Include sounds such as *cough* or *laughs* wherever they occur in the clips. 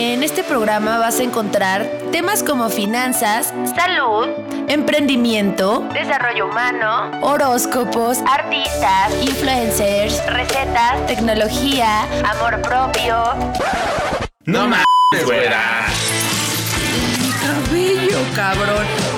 En este programa vas a encontrar temas como finanzas, salud, emprendimiento, desarrollo humano, horóscopos, artistas, influencers, recetas, tecnología, amor propio. No mames, güera. Mi cabello, cabrón.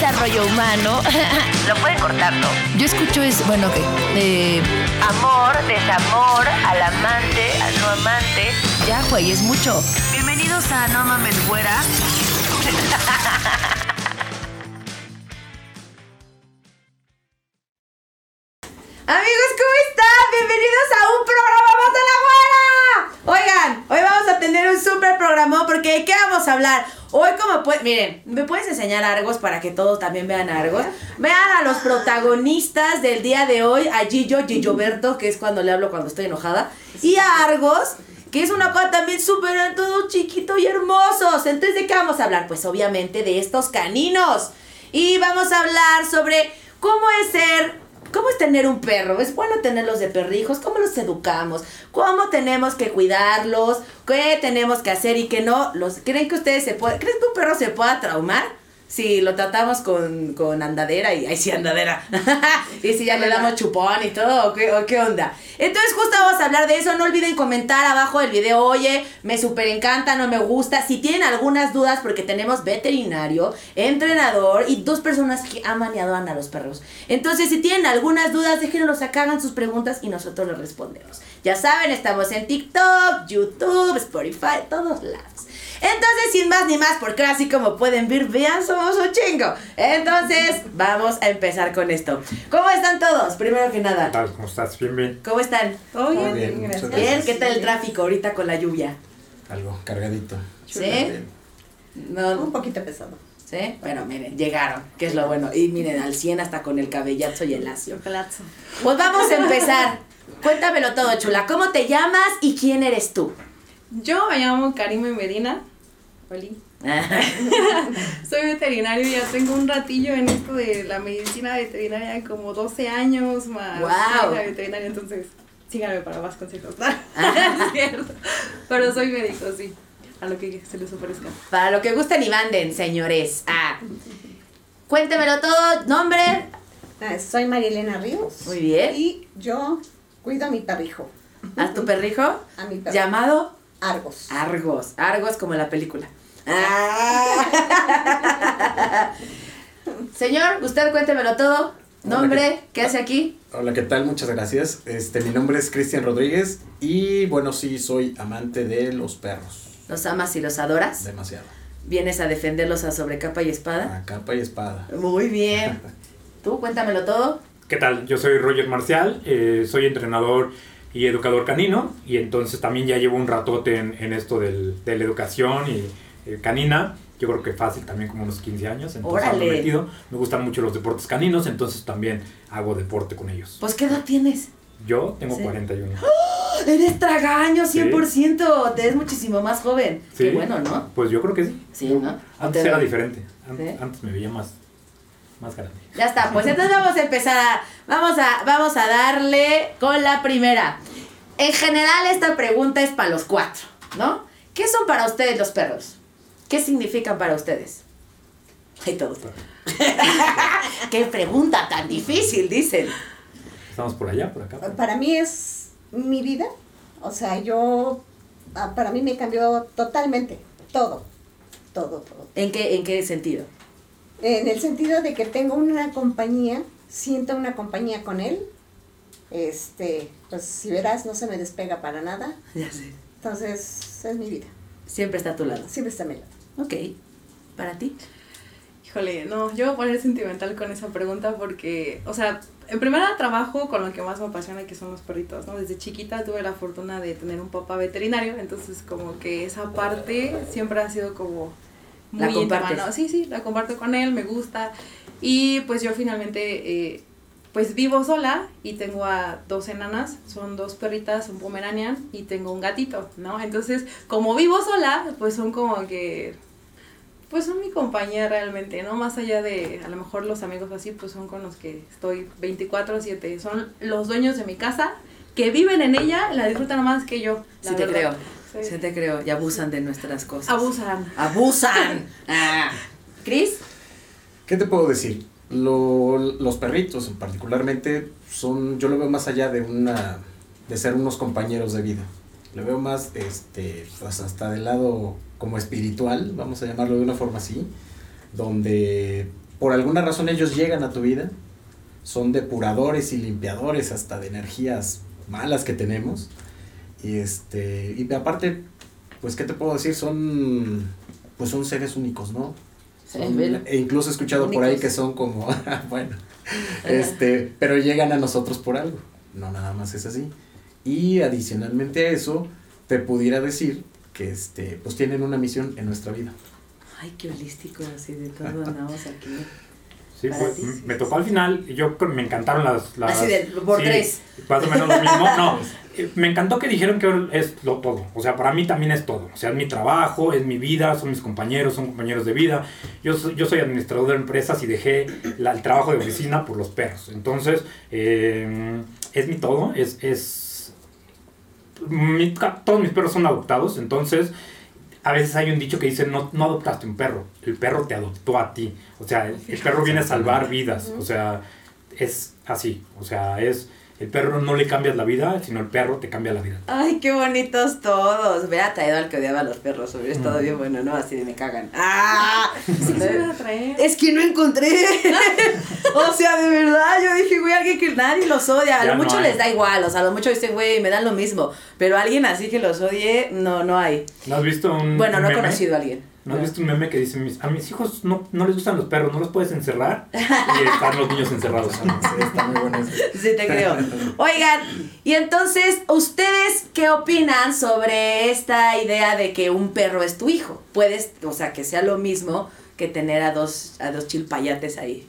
Desarrollo humano. *laughs* Lo pueden cortar, ¿no? Yo escucho eso, bueno, ok. Eh, Amor, desamor, al amante, al no amante. ya, güey, es mucho. Bienvenidos a No Mames Güera. *laughs* Amigos, ¿cómo están? Bienvenidos a un programa más de la güera. Oigan, hoy vamos a tener un súper programa porque ¿de qué vamos a hablar? Hoy como pueden, miren, ¿me puedes enseñar Argos para que todos también vean Argos? Vean a los protagonistas del día de hoy, a Gillo, Gilloberto, que es cuando le hablo cuando estoy enojada, y a Argos, que es una cosa también súper todo chiquito y hermosos. Entonces, ¿de qué vamos a hablar? Pues obviamente de estos caninos. Y vamos a hablar sobre cómo es ser ¿Cómo es tener un perro? ¿Es bueno tenerlos de perrijos? ¿Cómo los educamos? ¿Cómo tenemos que cuidarlos? ¿Qué tenemos que hacer y qué no? ¿Los, ¿Creen que ustedes se pueden... ¿Creen que un perro se pueda traumar? Si lo tratamos con, con andadera y... ¡Ay, sí, andadera! *laughs* y si ya le damos chupón y todo, ¿o qué, o qué onda? Entonces justo vamos a hablar de eso. No olviden comentar abajo del video, oye, me súper encanta, no me gusta. Si tienen algunas dudas, porque tenemos veterinario, entrenador y dos personas que aman y adoran a los perros. Entonces, si tienen algunas dudas, déjenos acá, hagan sus preguntas y nosotros les respondemos. Ya saben, estamos en TikTok, YouTube, Spotify, todos lados. Entonces, sin más ni más, porque ahora sí como pueden ver, vean, somos un chingo. Entonces, vamos a empezar con esto. ¿Cómo están todos? Primero que ¿Qué nada. tal? ¿Cómo estás? Bien, bien. ¿Cómo están? Todo Muy bien, gracias. Bien. ¿qué tal el tráfico ahorita con la lluvia? Algo cargadito. ¿Sí? No, Un poquito pesado. ¿Sí? Bueno, miren, llegaron, que es lo bueno. Y miren, al 100 hasta con el cabellazo y el lacio. Pues vamos a empezar. Cuéntamelo todo, chula. ¿Cómo te llamas y quién eres tú? Yo me llamo Karime Medina. Oli. *laughs* Soy veterinario y ya tengo un ratillo en esto de la medicina veterinaria, como 12 años más. La veterinaria, entonces síganme para más consejos. *laughs* Es cierto. Pero soy médico, sí. A lo que se les ofrezca. Para lo que gusten y manden, señores. Ah. Cuéntemelo todo. Nombre. Ah, Soy Marielena Ríos. Muy bien. Y yo cuido a mi perrijo. ¿A tu perrijo? A mi perro. Llamado Argos. Argos. Argos como la película. Ah. *laughs* Señor, usted cuéntemelo todo. Nombre, Hola, ¿qué hace aquí? Hola, ¿qué tal? Muchas gracias. Este, mi nombre es Cristian Rodríguez y bueno, sí, soy amante de los perros. ¿Los amas y los adoras? Demasiado. ¿Vienes a defenderlos a sobre capa y espada? A capa y espada. Muy bien. *laughs* ¿Tú cuéntamelo todo? ¿Qué tal? Yo soy Roger Marcial, eh, soy entrenador y educador canino y entonces también ya llevo un ratote en, en esto del, de la educación y eh, canina. Yo creo que fácil también como unos 15 años, entonces Órale. Me gustan mucho los deportes caninos, entonces también hago deporte con ellos. Pues, ¿qué edad tienes? Yo tengo Sí. 41. Eres tragaño, Sí. 100%. Te ves muchísimo más joven. Sí. Qué bueno, ¿no? Pues yo creo que sí. Sí, ¿no? Antes Te- era diferente. Antes me veía más, más grande. Ya está, pues entonces vamos a empezar a, vamos a, vamos a darle con la primera. En general esta pregunta es para los cuatro, ¿no? ¿Qué son para ustedes los perros? ¿Qué significan para ustedes? Ay, todos. *laughs* ¿Qué pregunta tan difícil, dicen? Estamos por allá, por acá. Para mí es mi vida. O sea, yo. ah, Para mí me cambió totalmente. Todo. Todo, todo. ¿En qué, en qué sentido? En el sentido de que tengo una compañía, siento una compañía con él. Este, pues si verás, no se me despega para nada. *laughs* Ya sé. Entonces, es mi vida. Siempre está a tu lado. Siempre está a mi lado. Ok. ¿Para ti? Híjole, no, yo voy a poner sentimental con esa pregunta porque, o sea, en primera trabajo con lo que más me apasiona que son los perritos, ¿no? Desde chiquita tuve la fortuna de tener un papá veterinario, entonces como que esa parte siempre ha sido como La muy íntima, compartes. ¿no? Sí, sí, la comparto con él, me gusta. Y pues yo finalmente, eh, pues vivo sola y tengo a dos enanas, son dos perritas, un pomeranian y tengo un gatito, ¿no? Entonces, como vivo sola, pues son como que pues son mi compañía realmente, ¿no? Más allá de a lo mejor los amigos así, pues son con los que estoy 24/7. Son los dueños de mi casa que viven en ella la disfrutan más que yo. la Sí te verdad. creo. Sí. Sí te creo. Y abusan de nuestras cosas. Abusan. Abusan. Ah. *laughs* Cris. ¿Qué te puedo decir? Lo- los perritos particularmente son, yo lo veo más allá de una, de ser unos compañeros de vida. Lo veo más, este, pues hasta del lado como espiritual, vamos a llamarlo de una forma así, donde por alguna razón ellos llegan a tu vida, son depuradores y limpiadores hasta de energías malas que tenemos. Y este, y aparte, pues, ¿qué te puedo decir? Son, pues son seres únicos, ¿no? Son- e incluso he escuchado por ahí que son como, *laughs* bueno, este, pero llegan a nosotros por algo, no nada más es así. Y adicionalmente a eso, te pudiera decir que este, pues tienen una misión en nuestra vida. Ay, qué holístico, así de todo andamos aquí. *laughs* Sí, pues, ti, sí, me tocó al final, y yo me encantaron las... las Así de, por sí, tres. Más o menos lo mismo. No, *laughs* me encantó que dijeron que es lo todo. O sea, para mí también es todo. O sea, es mi trabajo, es mi vida, son mis compañeros, son compañeros de vida. Yo, soy- yo soy administrador de empresas y dejé la- el trabajo de oficina por los perros. Entonces, eh, es mi todo, es... es mi- todos mis perros son adoptados, entonces a veces hay un dicho que dice, no, no adoptaste un perro, el perro te adoptó a ti. O sea, el, el perro viene a salvar vidas. O sea, es así. O sea, es, el perro no le cambias la vida, sino el perro te cambia la vida. Ay, qué bonitos todos. Hubiera traído al que odiaba a los perros. Hubiera estado Mm. bien bueno, ¿no? Así de me cagan. ¡Ah! *laughs* Sí, traer. Es que no encontré. *laughs* o sea, de verdad, yo dije, güey, alguien que nadie los odia. A Ya lo mucho hay. les da igual. O sea, a lo mucho dicen, güey, me dan lo mismo. Pero alguien así que los odie, no, no hay. ¿No has visto un Bueno, un no he conocido a alguien. ¿No has visto un meme que dice, mis, a mis hijos no, no les gustan los perros, no los puedes encerrar? Y están los niños encerrados. Está muy bueno eso. Sí, te creo. Oigan, y entonces, ¿ustedes qué opinan sobre esta idea de que un perro es tu hijo? Puedes, o sea, que sea lo mismo que tener a dos, a dos chilpayates ahí.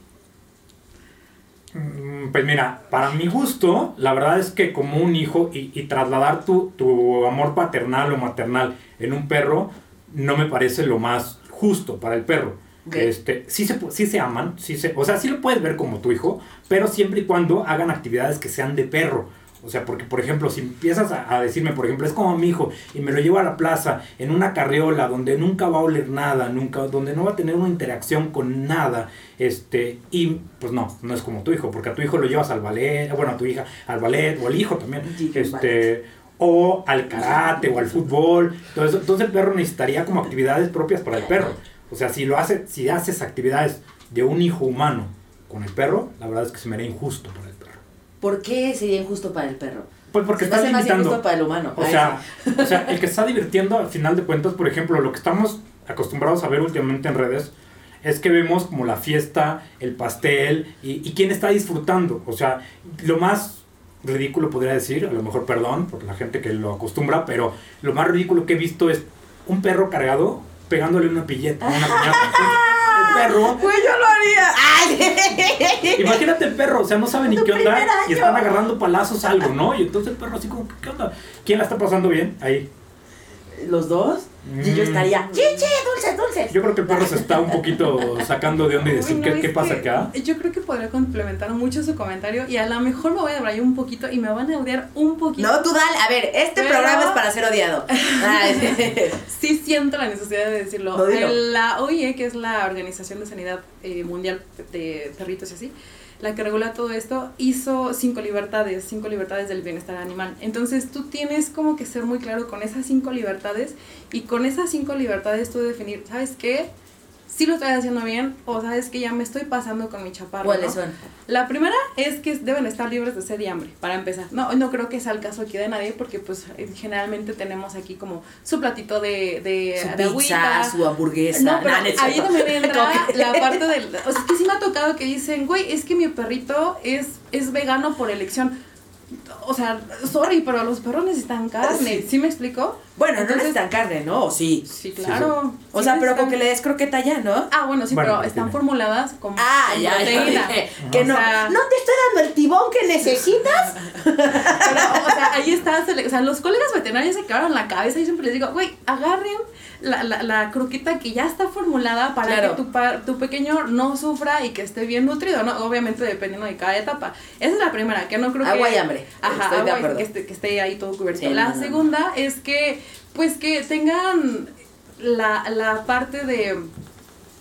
Mm, Pues mira, para mi gusto, la verdad es que como un hijo y, y trasladar tu, tu amor paternal o maternal en un perro no me parece lo más justo para el perro. Este, sí, se, sí se aman, sí se, o sea, sí lo puedes ver como tu hijo, pero siempre y cuando hagan actividades que sean de perro. O sea, porque, por ejemplo, si empiezas a, a decirme, por ejemplo, es como mi hijo y me lo llevo a la plaza en una carriola donde nunca va a oler nada, nunca, donde no va a tener una interacción con nada, este, y pues no, no es como tu hijo, porque a tu hijo lo llevas al ballet, bueno, a tu hija al ballet, o al hijo también, este, o al karate, o al fútbol. Entonces, entonces el perro necesitaría como actividades propias para el perro. O sea, si lo hace, si haces actividades de un hijo humano con el perro, la verdad es que se me haría injusto para el perro. ¿Por qué sería injusto para el perro? Pues porque Se más limitando. injusto para el humano. O sea, o sea, el que está divirtiendo, al final de cuentas, por ejemplo, lo que estamos acostumbrados a ver últimamente en redes es que vemos como la fiesta, el pastel y, y quién está disfrutando. O sea, lo más ridículo podría decir, a lo mejor perdón por la gente que lo acostumbra, pero lo más ridículo que he visto es un perro cargado pegándole una pilleta, una *laughs* piñata. El perro Güey, yo lo haría. ¡Ay! *laughs* Imagínate el perro, o sea, no sabe ni Tu qué onda y están agarrando palazos algo, ¿no? Y entonces el perro así como, ¿qué onda? ¿Quién la está pasando bien? Ahí. ¿Los dos? Y yo Mm. estaría, chichi, dulces, dulces. Yo creo que el perro se está un *laughs* poquito sacando de onda y decir, Uy, no, ¿qué, pasa acá? Yo creo que podría complementar mucho su comentario y a lo mejor me voy a debrayar un poquito y me van a odiar un poquito. No, tú dale. A ver, este Pero- programa es para ser odiado. *laughs* Sí siento la necesidad de decirlo. No, La OIE, que es la Organización de Sanidad eh, Mundial de Perritos y así, la que regula todo esto, hizo cinco libertades, cinco libertades del bienestar animal. Entonces tú tienes como que ser muy claro con esas cinco libertades y con esas cinco libertades tú definir, ¿sabes qué? Si lo estoy haciendo bien o sabes que ya me estoy pasando con mi chaparro. ¿Cuáles ¿no? son? La primera es que deben estar libres de sed y hambre, para empezar. No, no creo que sea el caso aquí de nadie, porque pues eh, generalmente tenemos aquí como su platito de, de, Su de pizza, agüita. su hamburguesa. No, pero Nah, no es ahí también *laughs* entra la parte del... O sea, que sí me ha tocado que dicen, güey, es que mi perrito es, es vegano por elección. O sea, sorry, pero los perros necesitan carne. ¿Sí me explico? Bueno, no Entonces- necesitan carne, ¿no? ¿O sí? Sí, claro. O Sí sea, pero con que le des croqueta ya, ¿no? Ah, bueno, sí, Bueno, pero están tiene. formuladas como Ah, ya, ya proteína. que O no. sea, ¿No te estoy dando el tibón que necesitas? Pero, o sea, ahí está, se le- o sea, los colegas veterinarios se quedaron la cabeza y siempre les digo, güey, agarren la, la, la croqueta que ya está formulada para Claro. que tu, pa- tu pequeño no sufra y que esté bien nutrido, ¿no? Obviamente dependiendo de cada etapa. Esa es la primera, que no creo que... Agua y hambre. Ajá, estoy de agua y acuerdo. que esté, que esté ahí todo cubierto. Sí, la no, no. segunda es que, pues que tengan la, la parte de,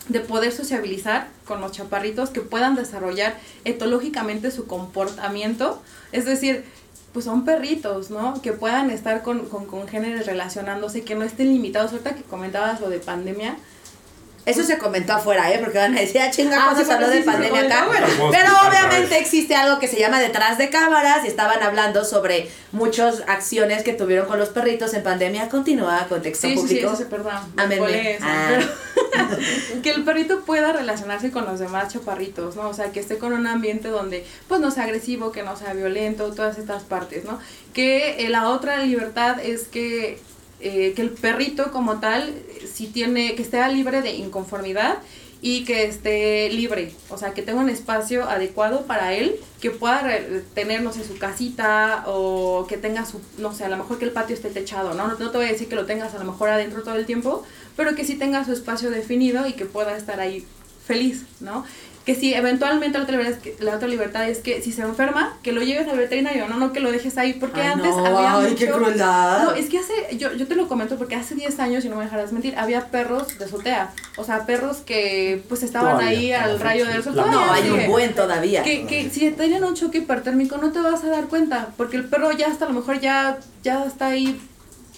de poder sociabilizar con los chaparritos, que puedan desarrollar etológicamente su comportamiento. Es decir, pues son perritos, ¿no? Que puedan estar con, con congéneres relacionándose, que no estén limitados. Ahorita que comentabas lo de pandemia, Eso se comentó afuera, ¿eh? Porque van a decir, ah, chinga, Ah, ¿cuándo sí, se habló de sí, sí, pandemia acá? bueno. Pero obviamente existe algo que se llama detrás de cámaras y estaban hablando sobre muchas acciones que tuvieron con los perritos en pandemia. Continúa, contexto Sí, sí, sí, público. eso sí, perdón. Amén, esa, ah. *laughs* que el perrito pueda relacionarse con los demás chaparritos, ¿no? O sea, que esté con un ambiente donde, pues, no sea agresivo, que no sea violento, todas estas partes, ¿no? Que eh, la otra libertad es que, eh, que el perrito como tal, eh, si tiene, que esté libre de inconformidad y que esté libre, o sea, que tenga un espacio adecuado para él, que pueda tener, no sé, su casita o que tenga su, no sé, a lo mejor que el patio esté techado, ¿no? No, no te voy a decir que lo tengas a lo mejor adentro todo el tiempo, pero que sí tenga su espacio definido y que pueda estar ahí feliz, ¿no? Que si eventualmente la otra, libertad es que, la otra libertad es que si se enferma, que lo lleves al veterinario, no, no que lo dejes ahí, porque Ay, antes no, había ay, mucho... qué crueldad. No, es que hace, yo, yo te lo comento porque hace 10 años, y no me dejarás mentir, había perros de azotea, o sea, perros que pues estaban Todavía, ahí al todavía, rayo sí. del sol. No, hay un buen todavía. Que, que si tienen un choque hipertérmico no te vas a dar cuenta, porque el perro ya hasta a lo mejor ya, ya está ahí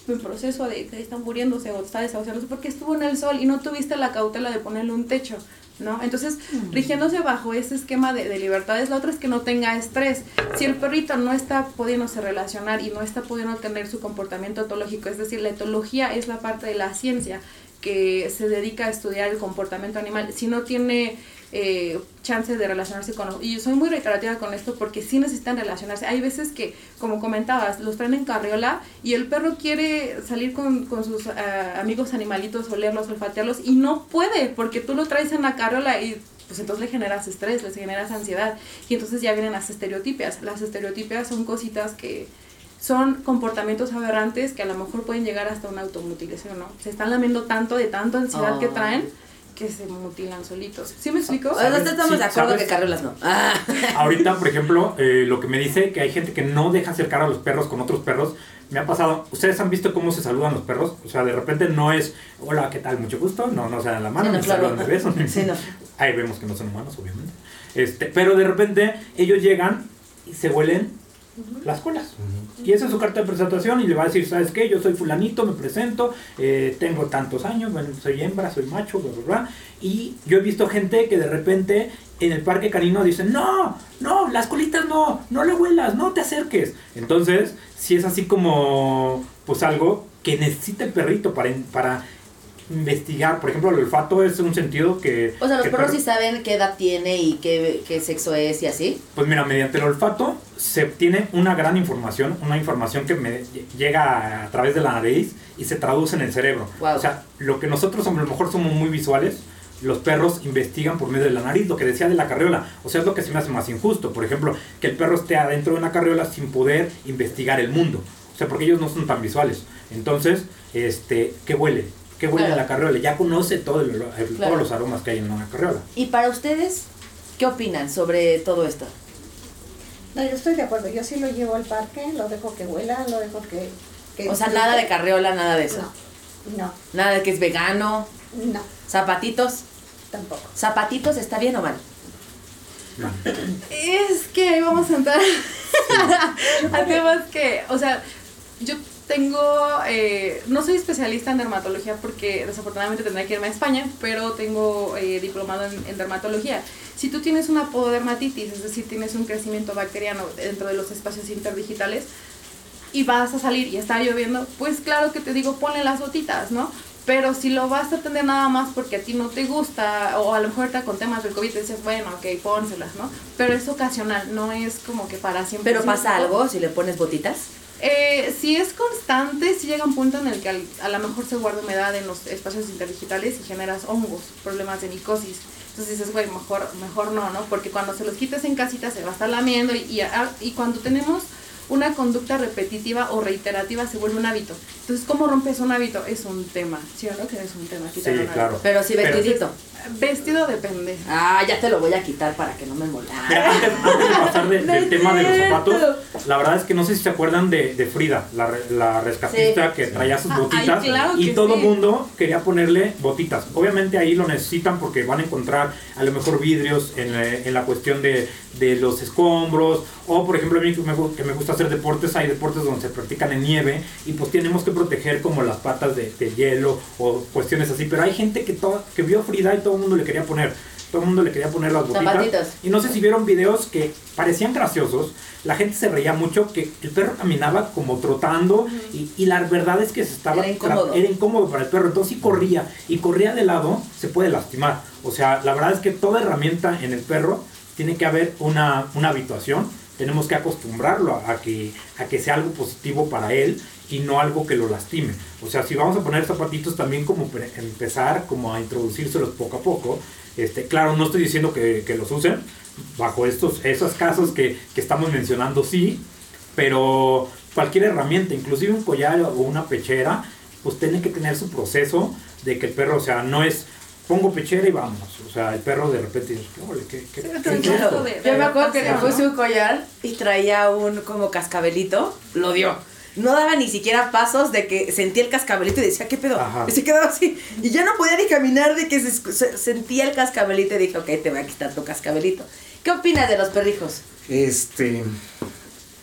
en proceso de que está muriéndose o está desahuciándose porque estuvo en el sol y no tuviste la cautela de ponerle un techo, ¿no? Entonces, rigiéndose bajo ese esquema de, de libertades, la otra es que no tenga estrés. Si el perrito no está pudiéndose relacionar y no está pudiendo tener su comportamiento etológico, es decir, la etología es la parte de la ciencia que se dedica a estudiar el comportamiento animal, si no tiene eh, chance de relacionarse con los... Y yo soy muy reiterativa con esto porque sí necesitan relacionarse. Hay veces que, como comentabas, los traen en carriola y el perro quiere salir con, con sus ah, amigos animalitos, olerlos, olfatearlos y no puede porque tú lo traes en la carriola y pues entonces le generas estrés, les generas ansiedad y entonces ya vienen las estereotipias. Las estereotipias son cositas que son comportamientos aberrantes que a lo mejor pueden llegar hasta una automutilación, ¿no? Se están lamiendo tanto de tanta ansiedad que Oh. traen que se mutilan solitos. ¿Sí me explico? O sea, no estamos Sí, de acuerdo ¿sabes? que carriolas no. Ah. *laughs* Ahorita, por ejemplo, eh, lo que me dice que hay gente que no deja acercar a los perros con otros perros. Me ha pasado, ¿ustedes han visto cómo se saludan los perros? O sea, de repente no es, hola, ¿qué tal? Mucho gusto. No, no se dan la mano, Sí, no, ni claro. saludan de beso. *laughs* Sí, no. Ahí vemos que no son humanos, obviamente. Este, pero de repente ellos llegan y se huelen las colas. Y esa es su carta de presentación y le va a decir, ¿sabes qué? Yo soy fulanito, me presento, eh, tengo tantos años, bueno, soy hembra, soy macho, bla, bla, bla. Y yo he visto gente que de repente en el parque canino dicen, no, no, las colitas no, no le huelas, no te acerques. Entonces, si es así como, pues algo que necesita el perrito para, para investigar. Por ejemplo, el olfato es un sentido que... O sea, los perros perro- sí saben qué edad tiene y qué, qué sexo es y así. pues mira, mediante el olfato se obtiene una gran información, una información que me llega a, través de la nariz y se traduce en el cerebro. O sea, lo que nosotros a lo mejor somos muy visuales, los perros investigan por medio de la nariz, lo que decía de la carriola. O sea, es lo que se me hace más injusto. Por ejemplo, que el perro esté adentro de una carriola sin poder investigar el mundo. O sea, porque ellos no son tan visuales. Entonces, este, ¿qué huele? ¿Qué huele Claro. a la carriola? Ya conoce todo el olor- el- Claro. todos los aromas que hay en una carriola. Y para ustedes, ¿qué opinan sobre todo esto? No, yo estoy de acuerdo. Yo sí lo llevo al parque, lo dejo que huela, lo dejo que. que O sea, disfrute. nada de carriola, nada de eso. No, Nada de que es vegano. no, Zapatitos. tampoco. ¿Zapatitos está bien o mal? Es que ahí vamos a entrar a *laughs* temas que, o sea, yo tengo, eh, no soy especialista en dermatología porque desafortunadamente tendría que irme a España, pero tengo eh, diplomado en, dermatología. Si tú tienes una pododermatitis, es decir, tienes un crecimiento bacteriano dentro de los espacios interdigitales y vas a salir y está lloviendo, pues claro que te digo, ponle las gotitas, ¿no? Pero si lo vas a tener nada más porque a ti no te gusta, o a lo mejor ahorita con temas del COVID dices, bueno, ok, pónselas, ¿no? Pero es ocasional, no es como que para siempre. ¿Pero pasa algo si le pones botitas? Eh, si es constante, si llega un punto en el que al- a lo mejor se guarda humedad en los espacios interdigitales y generas hongos, problemas de micosis. Entonces dices, güey, mejor, mejor no, ¿no? Porque cuando se los quites en casita se va a estar lamiendo y, y, a- y cuando tenemos una conducta repetitiva o reiterativa se vuelve un hábito. Entonces, ¿cómo rompes un hábito? Es un tema, ¿sí o no? Que es un tema. Sí, un hábito. claro. Pero sí Pero- vestidito. Vestido depende. Ah, ya te lo voy a quitar para que no me moleste. Antes, antes de pasar de- del tema de los zapatos, la verdad es que no sé si se acuerdan de, de Frida, la, la rescatista Sí. que traía sus Ah, botitas ay, claro y todo el sí. mundo quería ponerle botitas. Obviamente ahí lo necesitan porque van a encontrar a lo mejor vidrios en, en la cuestión de, de los escombros o por ejemplo a mí que me, que me gusta hacer deportes, hay deportes donde se practican en nieve y pues tenemos que proteger como las patas de, de hielo o cuestiones así, pero hay gente que, todo, que vio a Frida y todo el mundo le quería poner. Todo el mundo le quería poner las botitas. Zapatitos. Y no sé si vieron videos que parecían graciosos. La gente se reía mucho que el perro caminaba como trotando y, y la verdad es que se estaba Era incómodo. era incómodo para el perro. Entonces si corría y corría de lado se puede lastimar. O sea, la verdad es que toda herramienta en el perro tiene que haber una, una habituación. Tenemos que acostumbrarlo a, a que, a que sea algo positivo para él y no algo que lo lastime. O sea, si vamos a poner zapatitos también como empezar como a introducírselos poco a poco. Este, claro, no estoy diciendo que, que los usen bajo estos esos casos que, que estamos mencionando, sí, pero cualquier herramienta, inclusive un collar o una pechera, pues tiene que tener su proceso de que el perro, o sea, no es pongo pechera y vamos. O sea, el perro de repente dice, "Órale, ¿qué, qué, qué es esto?". Yo me acuerdo que le puse un collar y traía un como cascabelito, lo dio. No daba ni siquiera pasos de que sentía el cascabelito y decía, ¿qué pedo? Ajá. Y se quedaba así. Y ya no podía ni caminar de que se, se- sentía el cascabelito y dije, ok, te voy a quitar tu cascabelito. ¿Qué opinas de los perrijos? Este,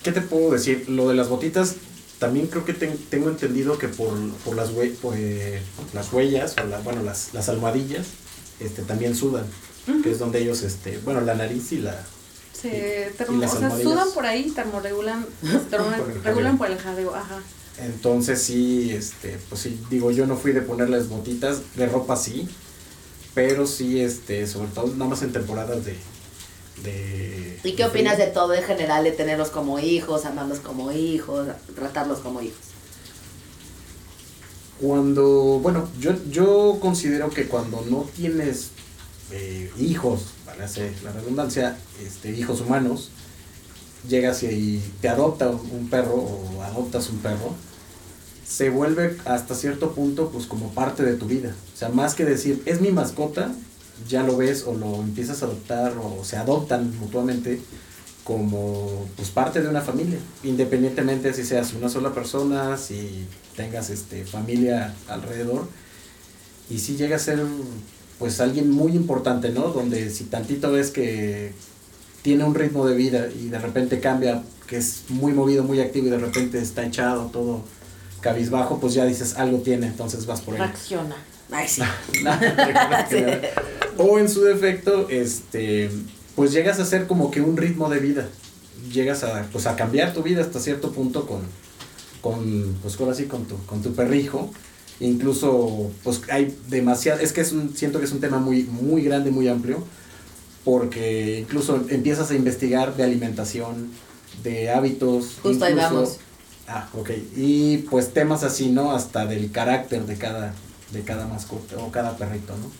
¿qué te puedo decir? Lo de las botitas, también creo que ten- tengo entendido que por, por las, hue- por, eh, las huellas, o la- bueno, las, las almohadillas, este, también sudan, que es donde ellos, este, bueno, la nariz y la... Se Y termo- o sea, sudan por ahí, termorregulan, termo- *laughs* Por el regulan por el jadeo, ajá. Entonces sí, este, pues sí, digo, yo no fui de ponerles botitas, de ropa sí, pero sí, este, sobre todo nada más en temporadas de... de ¿Y qué de opinas frío. de todo en general, de tenerlos como hijos, amarlos como hijos, tratarlos como hijos? Cuando, bueno, yo, yo considero que cuando no tienes eh, hijos, la redundancia, este, hijos humanos, llegas y te adopta un perro o adoptas un perro, se vuelve hasta cierto punto pues como parte de tu vida. O sea, más que decir, es mi mascota, ya lo ves o lo empiezas a adoptar o se adoptan mutuamente como pues parte de una familia, independientemente si seas una sola persona, si tengas este familia alrededor y si llega a ser pues alguien muy importante, ¿no? Donde si tantito ves que tiene un ritmo de vida y de repente cambia, que es muy movido, muy activo y de repente está echado todo cabizbajo, pues ya dices algo tiene, entonces vas por ahí. Reacciona. Ay, *laughs* sí. o en su defecto, este, pues llegas a ser como que un ritmo de vida. Llegas a, pues a cambiar tu vida hasta cierto punto con, con pues ahora sí, con tu, con tu perrijo. Incluso, pues hay demasiado, es que es un, siento que es un tema muy, muy grande, muy amplio, porque incluso empiezas a investigar de alimentación, de hábitos. Justo ahí incluso- vamos. Ah, ok. Y pues temas así, ¿no? Hasta del carácter de cada, de cada mascota o cada perrito, ¿no?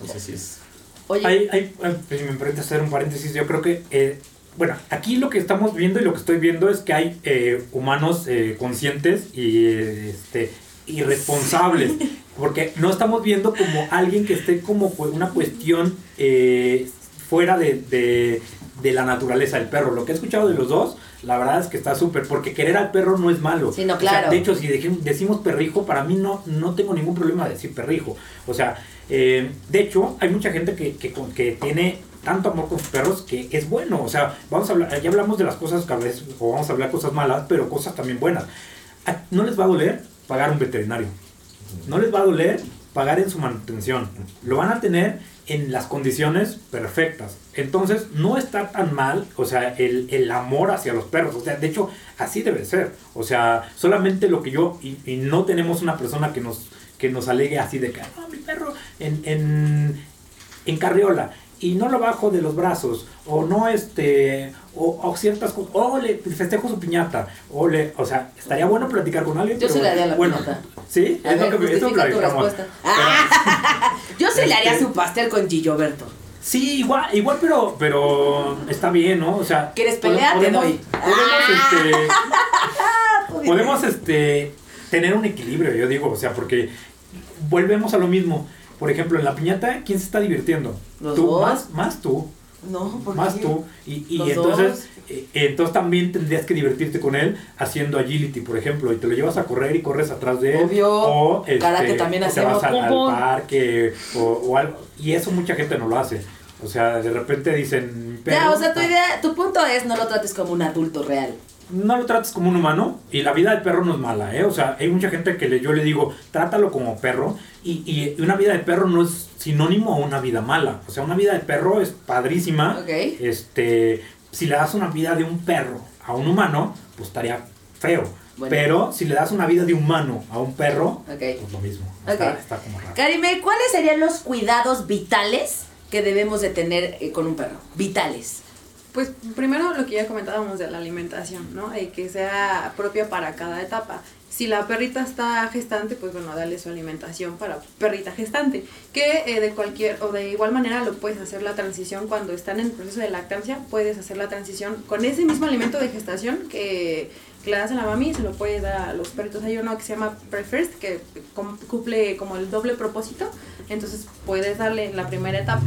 Entonces sí es... Oye, Hay, hay, pues, me permite hacer un paréntesis, yo creo que, eh, bueno, aquí lo que estamos viendo y lo que estoy viendo es que hay eh, humanos eh, conscientes y eh, este, irresponsables, *laughs* porque no estamos viendo como alguien que esté como una cuestión eh, fuera de, de, de la naturaleza del perro. Lo que he escuchado de los dos, la verdad es que está súper, porque querer al perro no es malo. Sí, no, O sea, claro. de hecho, si decimos perrijo, para mí no, no tengo ningún problema de decir perrijo. O sea, eh, de hecho, hay mucha gente que, que, que tiene tanto amor con sus perros que es bueno. O sea, vamos a hablar, ya hablamos de las cosas que a veces, o vamos a hablar cosas malas, pero cosas también buenas. No les va a doler pagar un veterinario. No les va a doler pagar en su manutención. Lo van a tener en las condiciones perfectas. Entonces, no está tan mal, o sea, el, el amor hacia los perros. O sea, de hecho, así debe ser. O sea, solamente lo que yo, y, no tenemos una persona que nos, que nos alegue así de que, no, mi perro en, en, en carriola y no lo bajo de los brazos o no este o, o ciertas cosas o le festejo su piñata o le o sea estaría bueno platicar con alguien Yo pero sí le haría la bueno piñata. sí a es ver, lo que es lo que justifica tu platicamos. respuesta. Ah, *laughs* yo sí le haría Este- su pastel con Gilloberto. sí igual igual pero pero está bien no o sea ¿Quieres pode- pelea? Te doy. podemos este *laughs* podemos este tener un equilibrio yo digo o sea porque volvemos a lo mismo por ejemplo, en la piñata, ¿quién se está divirtiendo? Los tú, dos. Más, más tú. No, ¿por más qué? tú. Y, y Los entonces, eh, entonces también tendrías que divertirte con él haciendo agility, por ejemplo, y te lo llevas a correr y corres atrás de él. Obvio. O este, Karate también o te vas al, parque o, o algo. Y eso mucha gente no lo hace. O sea, de repente dicen... Ya, "Pero, o sea, tu idea, tu punto es no lo trates como un adulto real. No lo trates como un humano y la vida del perro no es mala, ¿eh? O sea, hay mucha gente que le, yo le digo, trátalo como perro y, y una vida de perro no es sinónimo a una vida mala. O sea, una vida de perro es padrísima. Ok. Este, si le das una vida de un perro a un humano, pues estaría feo. Bueno. Pero si le das una vida de humano a un perro, Ok. pues lo mismo. Está, está como raro. Karime, ¿cuáles serían los cuidados vitales que debemos de tener eh, con un perro? Vitales. Pues primero lo que ya comentábamos de la alimentación, ¿no? Y que sea propia para cada etapa. Si la perrita está gestante, pues bueno, dale su alimentación para perrita gestante. Que eh, de cualquier, o de igual manera lo puedes hacer la transición cuando están en el proceso de lactancia, puedes hacer la transición con ese mismo alimento de gestación que, que le das a la mami, se lo puedes dar a los perritos. Hay uno que se llama Prefirst, que cum- cumple como el doble propósito, entonces puedes darle en la primera etapa.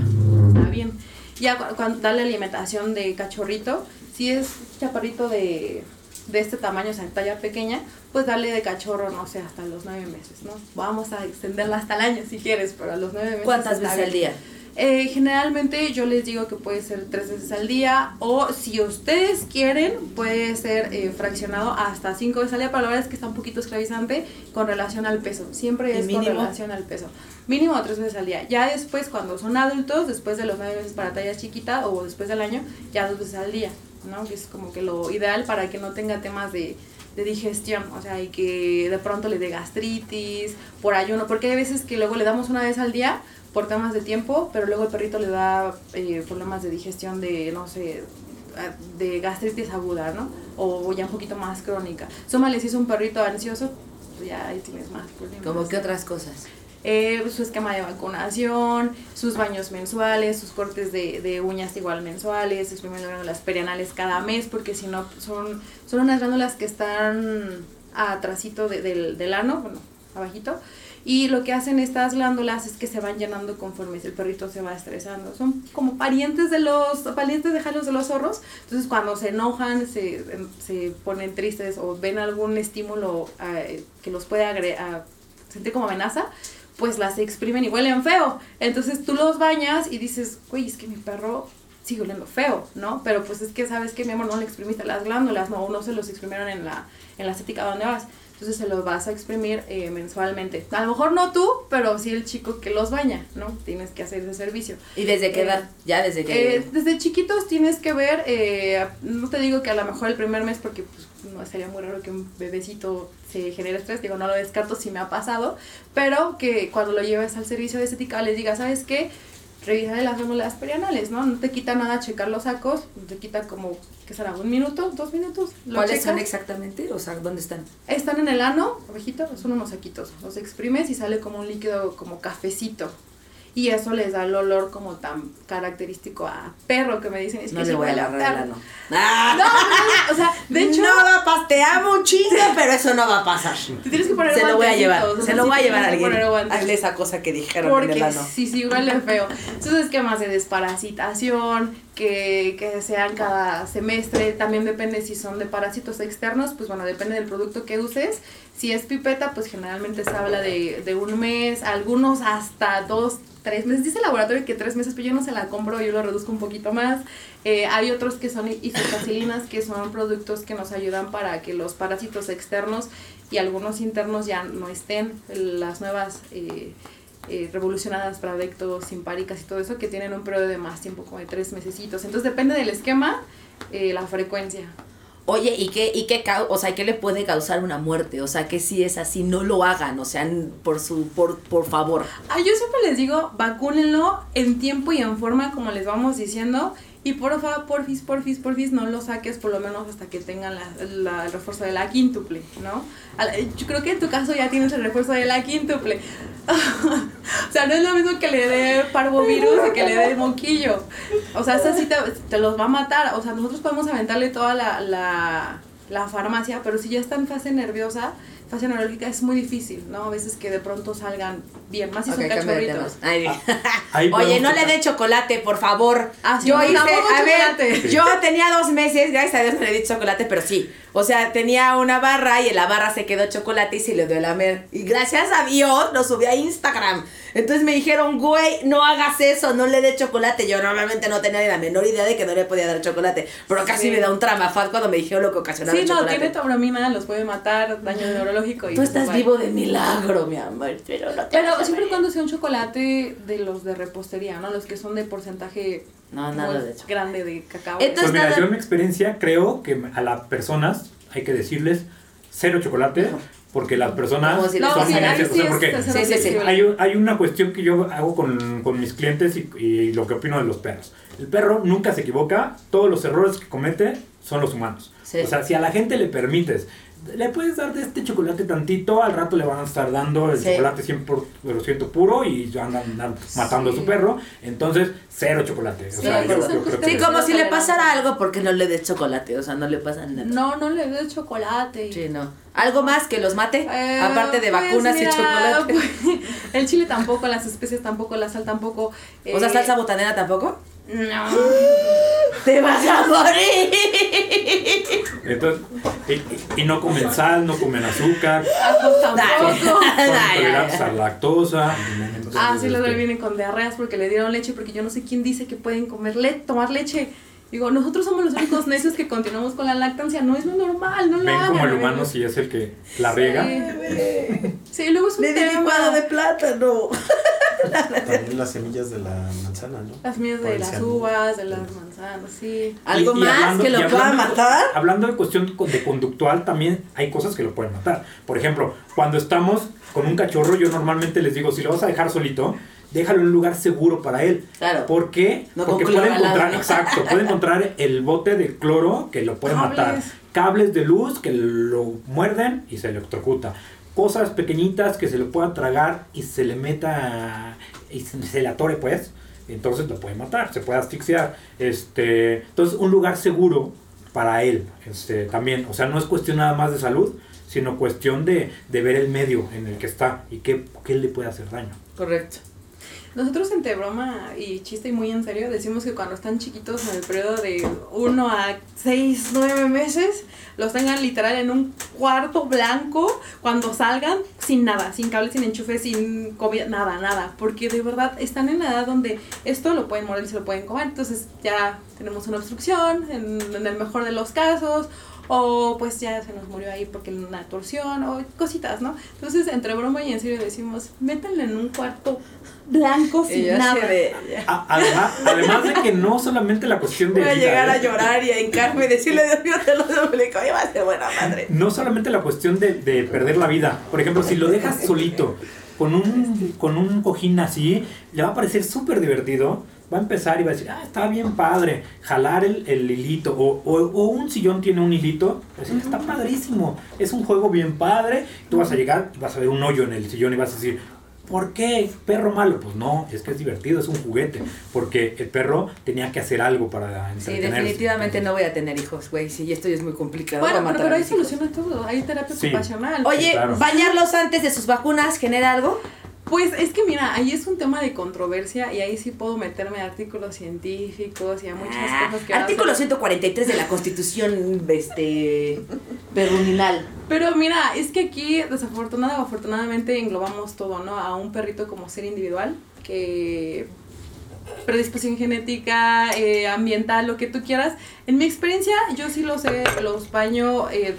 Está bien. Ya cu- cuando darle alimentación de cachorrito, si es chaparrito de, de este tamaño, o sea, talla pequeña, pues darle de cachorro, no sé, hasta los nueve meses, ¿no? Vamos a extenderla hasta el año si quieres, pero a los nueve meses. ¿Cuántas veces al día? Eh, generalmente yo les digo que puede ser tres veces al día o si ustedes quieren puede ser eh, fraccionado hasta cinco veces al día, pero la verdad es que está un poquito esclavizante con relación al peso. Siempre ¿Y es con relación al peso. Mínimo tres veces al día. Ya después cuando son adultos, después de los nueve meses para tallas chiquita o después del año, ya dos veces al día, ¿no? Que es como que lo ideal para que no tenga temas de digestión, o sea, y que de pronto le dé gastritis, por ayuno, porque hay veces que luego le damos una vez al día por temas de tiempo, pero luego el perrito le da eh, problemas de digestión de, no sé, ah, de gastritis aguda, ¿no? O ya un poquito más crónica. Súmale si es un perrito ansioso, pues ya ahí tienes más problemas. ¿Cómo que otras cosas? Eh, su esquema de vacunación, sus baños mensuales, sus cortes de, de uñas igual mensuales, exprimir las glándulas perianales cada mes, porque si no son, son unas glándulas que están atrasito de- del, del ano, bueno, abajito, y lo que hacen estas glándulas es que se van llenando conforme el perrito se va estresando. Son como parientes de los, parientes de jalos de los zorros. Entonces cuando se enojan, se, se ponen tristes o ven algún estímulo eh, que los puede sentir como amenaza, pues las exprimen y huelen feo. Entonces tú los bañas y dices, güey, es que mi perro sigue oliendo feo, ¿no? Pero pues es que sabes que mi amor no le exprimiste las glándulas, no, no se los exprimieron en la, en la estética donde vas. Entonces se los vas a exprimir eh, mensualmente. A lo mejor no tú, pero sí el chico que los baña, ¿no? Tienes que hacer ese servicio. ¿Y desde qué Eh, edad? Ya desde que... Eh, desde chiquitos tienes que ver, eh, no te digo que a lo mejor el primer mes, porque pues, no sería muy raro que un bebecito se genere estrés, digo, no lo descarto si me ha pasado, pero que cuando lo lleves al servicio de estética les diga, ¿sabes qué? Revisar las glándulas perianales, ¿no? No te quita nada checar los sacos, te quita como, ¿qué será? ¿Un minuto? ¿Dos minutos? Lo ¿Cuáles checas. son exactamente? O sea, ¿dónde están? Están en el ano, abejito, son unos saquitos. Los exprimes y sale como un líquido como cafecito. Y eso les da el olor como tan característico a perro que me dicen. Es No que le voy a el perro". ano. ¡Ah! No, no, no, o sea, de hecho, no va a pasar, te amo un chingo, pero eso no va a pasar. te tienes que poner Se lo voy a llevar, o se sea, lo sí voy a llevar a alguien. Hazle esa cosa que dijeron en el Porque ano. sí, sí, huele feo. Entonces, esquemas de desparasitación, que, que sean cada semestre, también depende si son de parásitos externos, pues bueno, depende del producto que uses. Si es pipeta, pues generalmente se habla de, de un mes, algunos hasta dos, tres meses. Dice el laboratorio que tres meses, pero yo no se la compro, yo lo reduzco un poquito más. Eh, hay otros que son isotacilinas, que son productos que nos ayudan para que los parásitos externos y algunos internos ya no estén. Las nuevas eh, eh, revolucionadas para vectos simpáricas y todo eso, que tienen un periodo de más tiempo, como de tres mesecitos. Entonces depende del esquema, eh, la frecuencia. Oye, ¿y qué, y qué, o sea, qué le puede causar una muerte? O sea, que si es así, no lo hagan, o sea, por su, por, por favor. Ah, yo siempre les digo, vacúnenlo en tiempo y en forma como les vamos diciendo. Y porfa, porfis, porfis, porfis, no lo saques por lo menos hasta que tengan la, la- el refuerzo de la quíntuple, ¿no? Yo creo que en tu caso ya tienes el refuerzo de la quíntuple. *laughs* o sea, no es lo mismo que le dé parvovirus y que le dé moquillo. O sea, esa sí te, te los va a matar. O sea, nosotros podemos aventarle toda la, la, la farmacia, pero si ya está en fase nerviosa, fase neurológica es muy difícil, ¿no? A veces que de pronto salgan bien, más si son cachorritos. *laughs* Ahí Oye, no le dé chocolate, por favor. Ah, sí, yo no, hice, a ver, yo tenía dos meses, gracias a Dios no le di chocolate, pero sí. O sea, tenía una barra y en la barra se quedó chocolate y se le dio el lamer. Y gracias a Dios lo subí a Instagram. Entonces me dijeron, güey, no hagas eso, no le dé chocolate. Yo normalmente no tenía ni la menor idea de que no le podía dar chocolate. Pero casi Sí. me da un tramafat cuando me dijeron lo que ocasionaba Sí, el no, chocolate. tiene tauromina, los puede matar, daño neurológico. Y Tú pues, estás bye. vivo de milagro, mi amor, pero no te Pero siempre cuando sea un chocolate de los de repostería, ¿no? Los que son de porcentaje No, nada de eso. grande de cacao. Entonces- Pues mira, nada- yo en mi experiencia creo que a las personas hay que decirles cero chocolate porque las personas si no, son sí, necias, o sí sea, porque Sí, sí, sí. hay, hay una cuestión que yo hago con, con mis clientes y, y lo que opino de los perros. El perro nunca se equivoca, todos los errores que comete son los humanos. Sí. O sea, si a la gente le permites, le puedes dar de este chocolate tantito, al rato le van a estar dando el Sí. chocolate 100% puro y ya andan, andan matando a su perro. Entonces, cero chocolate. O Sí, sea, yo, creo Sí, que... como si le pasara algo porque no le des chocolate, o sea, no le pasa nada. No, no le des chocolate. Sí, no. ¿Algo más que los mate? Eh, Aparte de pues, vacunas mira, y chocolate. pues, *laughs* el chile tampoco, las especies tampoco, la sal tampoco. o sea, eh, salsa botanera tampoco. No. *gasps* ¡Te vas a morir! Entonces, y, y no comen sal, no comen azúcar, son ay, a lactosa. Entonces, Ah, sí, luego vienen con diarreas porque le dieron leche, porque yo no sé quién dice que pueden comer le tomar leche. Digo, nosotros somos los únicos necios que continuamos con la lactancia. No es lo normal, no lo Ven hagan. como el humano si es el que la riega. Sí. Sí, luego es un Le tema. licuado de plátano. También las semillas de la manzana, ¿no? Las Por de las cianuro. uvas, de las manzanas, sí. ¿Algo Y- y más hablando- que lo pueda matar? Hablando de cuestión de conductual, también hay cosas que lo pueden matar. Por ejemplo, cuando estamos con un cachorro, yo normalmente les digo, si lo vas a dejar solito, déjalo en un lugar seguro para él. Claro. ¿Por qué? No Porque puede encontrar, exacto, puede encontrar el bote de cloro que lo puede matar. Cables. De luz que lo muerden y se electrocuta. Cosas pequeñitas que se le puedan tragar y se le meta y se, se le atore pues. Entonces lo puede matar, se puede asfixiar. Este, entonces un lugar seguro para él. Este, también, o sea, no es cuestión nada más de salud, sino cuestión de, de ver el medio en el que está y qué, qué le puede hacer daño. Correcto. Nosotros entre broma y chiste y muy en serio decimos que cuando están chiquitos en el periodo de 1 a 6, 9 meses, los tengan literal en un cuarto blanco cuando salgan sin nada, sin cable, sin enchufe, sin comida, nada, nada. Porque de verdad están en la edad donde esto lo pueden morir, se lo pueden comer. Entonces ya tenemos una obstrucción en, en el mejor de los casos. O pues ya se nos murió ahí porque una torsión o cositas, ¿no? Entonces, entre broma y en serio decimos, métanle en un cuarto blanco sin nada. de- A- Además, además de que no solamente la cuestión de Voy a vida, llegar ¿eh? a llorar y a hincarme y decirle, Dios mío, te lo suplico, y va a ser buena madre. no solamente la cuestión de, de perder la vida. Por ejemplo, si lo dejas solito con un, con un cojín así, le va a parecer súper divertido. Va a empezar y va a decir, ah, está bien padre, jalar el, el hilito. O, o, o un sillón tiene un hilito, va a decir, está padrísimo, es un juego bien padre. Tú vas a llegar vas a ver un hoyo en el sillón y vas a decir, ¿por qué? ¿Perro malo? Pues no, es que es divertido, es un juguete. Porque el perro tenía que hacer algo para Sí, entretenerse. definitivamente no voy a tener hijos, güey. Sí, esto ya es muy complicado. Bueno, pero, pero a ahí soluciona todo, hay terapia Sí. ocupacional. Oye, claro. ¿bañarlos antes de sus vacunas genera algo? Pues es que mira, ahí es un tema de controversia y ahí sí puedo meterme a artículos científicos y a muchas Ah, cosas que artículo hacen. 143 de la Constitución este perruninal. Pero mira, es que aquí desafortunadamente o afortunadamente englobamos todo, ¿no? A un perrito como ser individual, que predisposición genética, eh, ambiental, lo que tú quieras. En mi experiencia, yo sí los sé, los baño eh,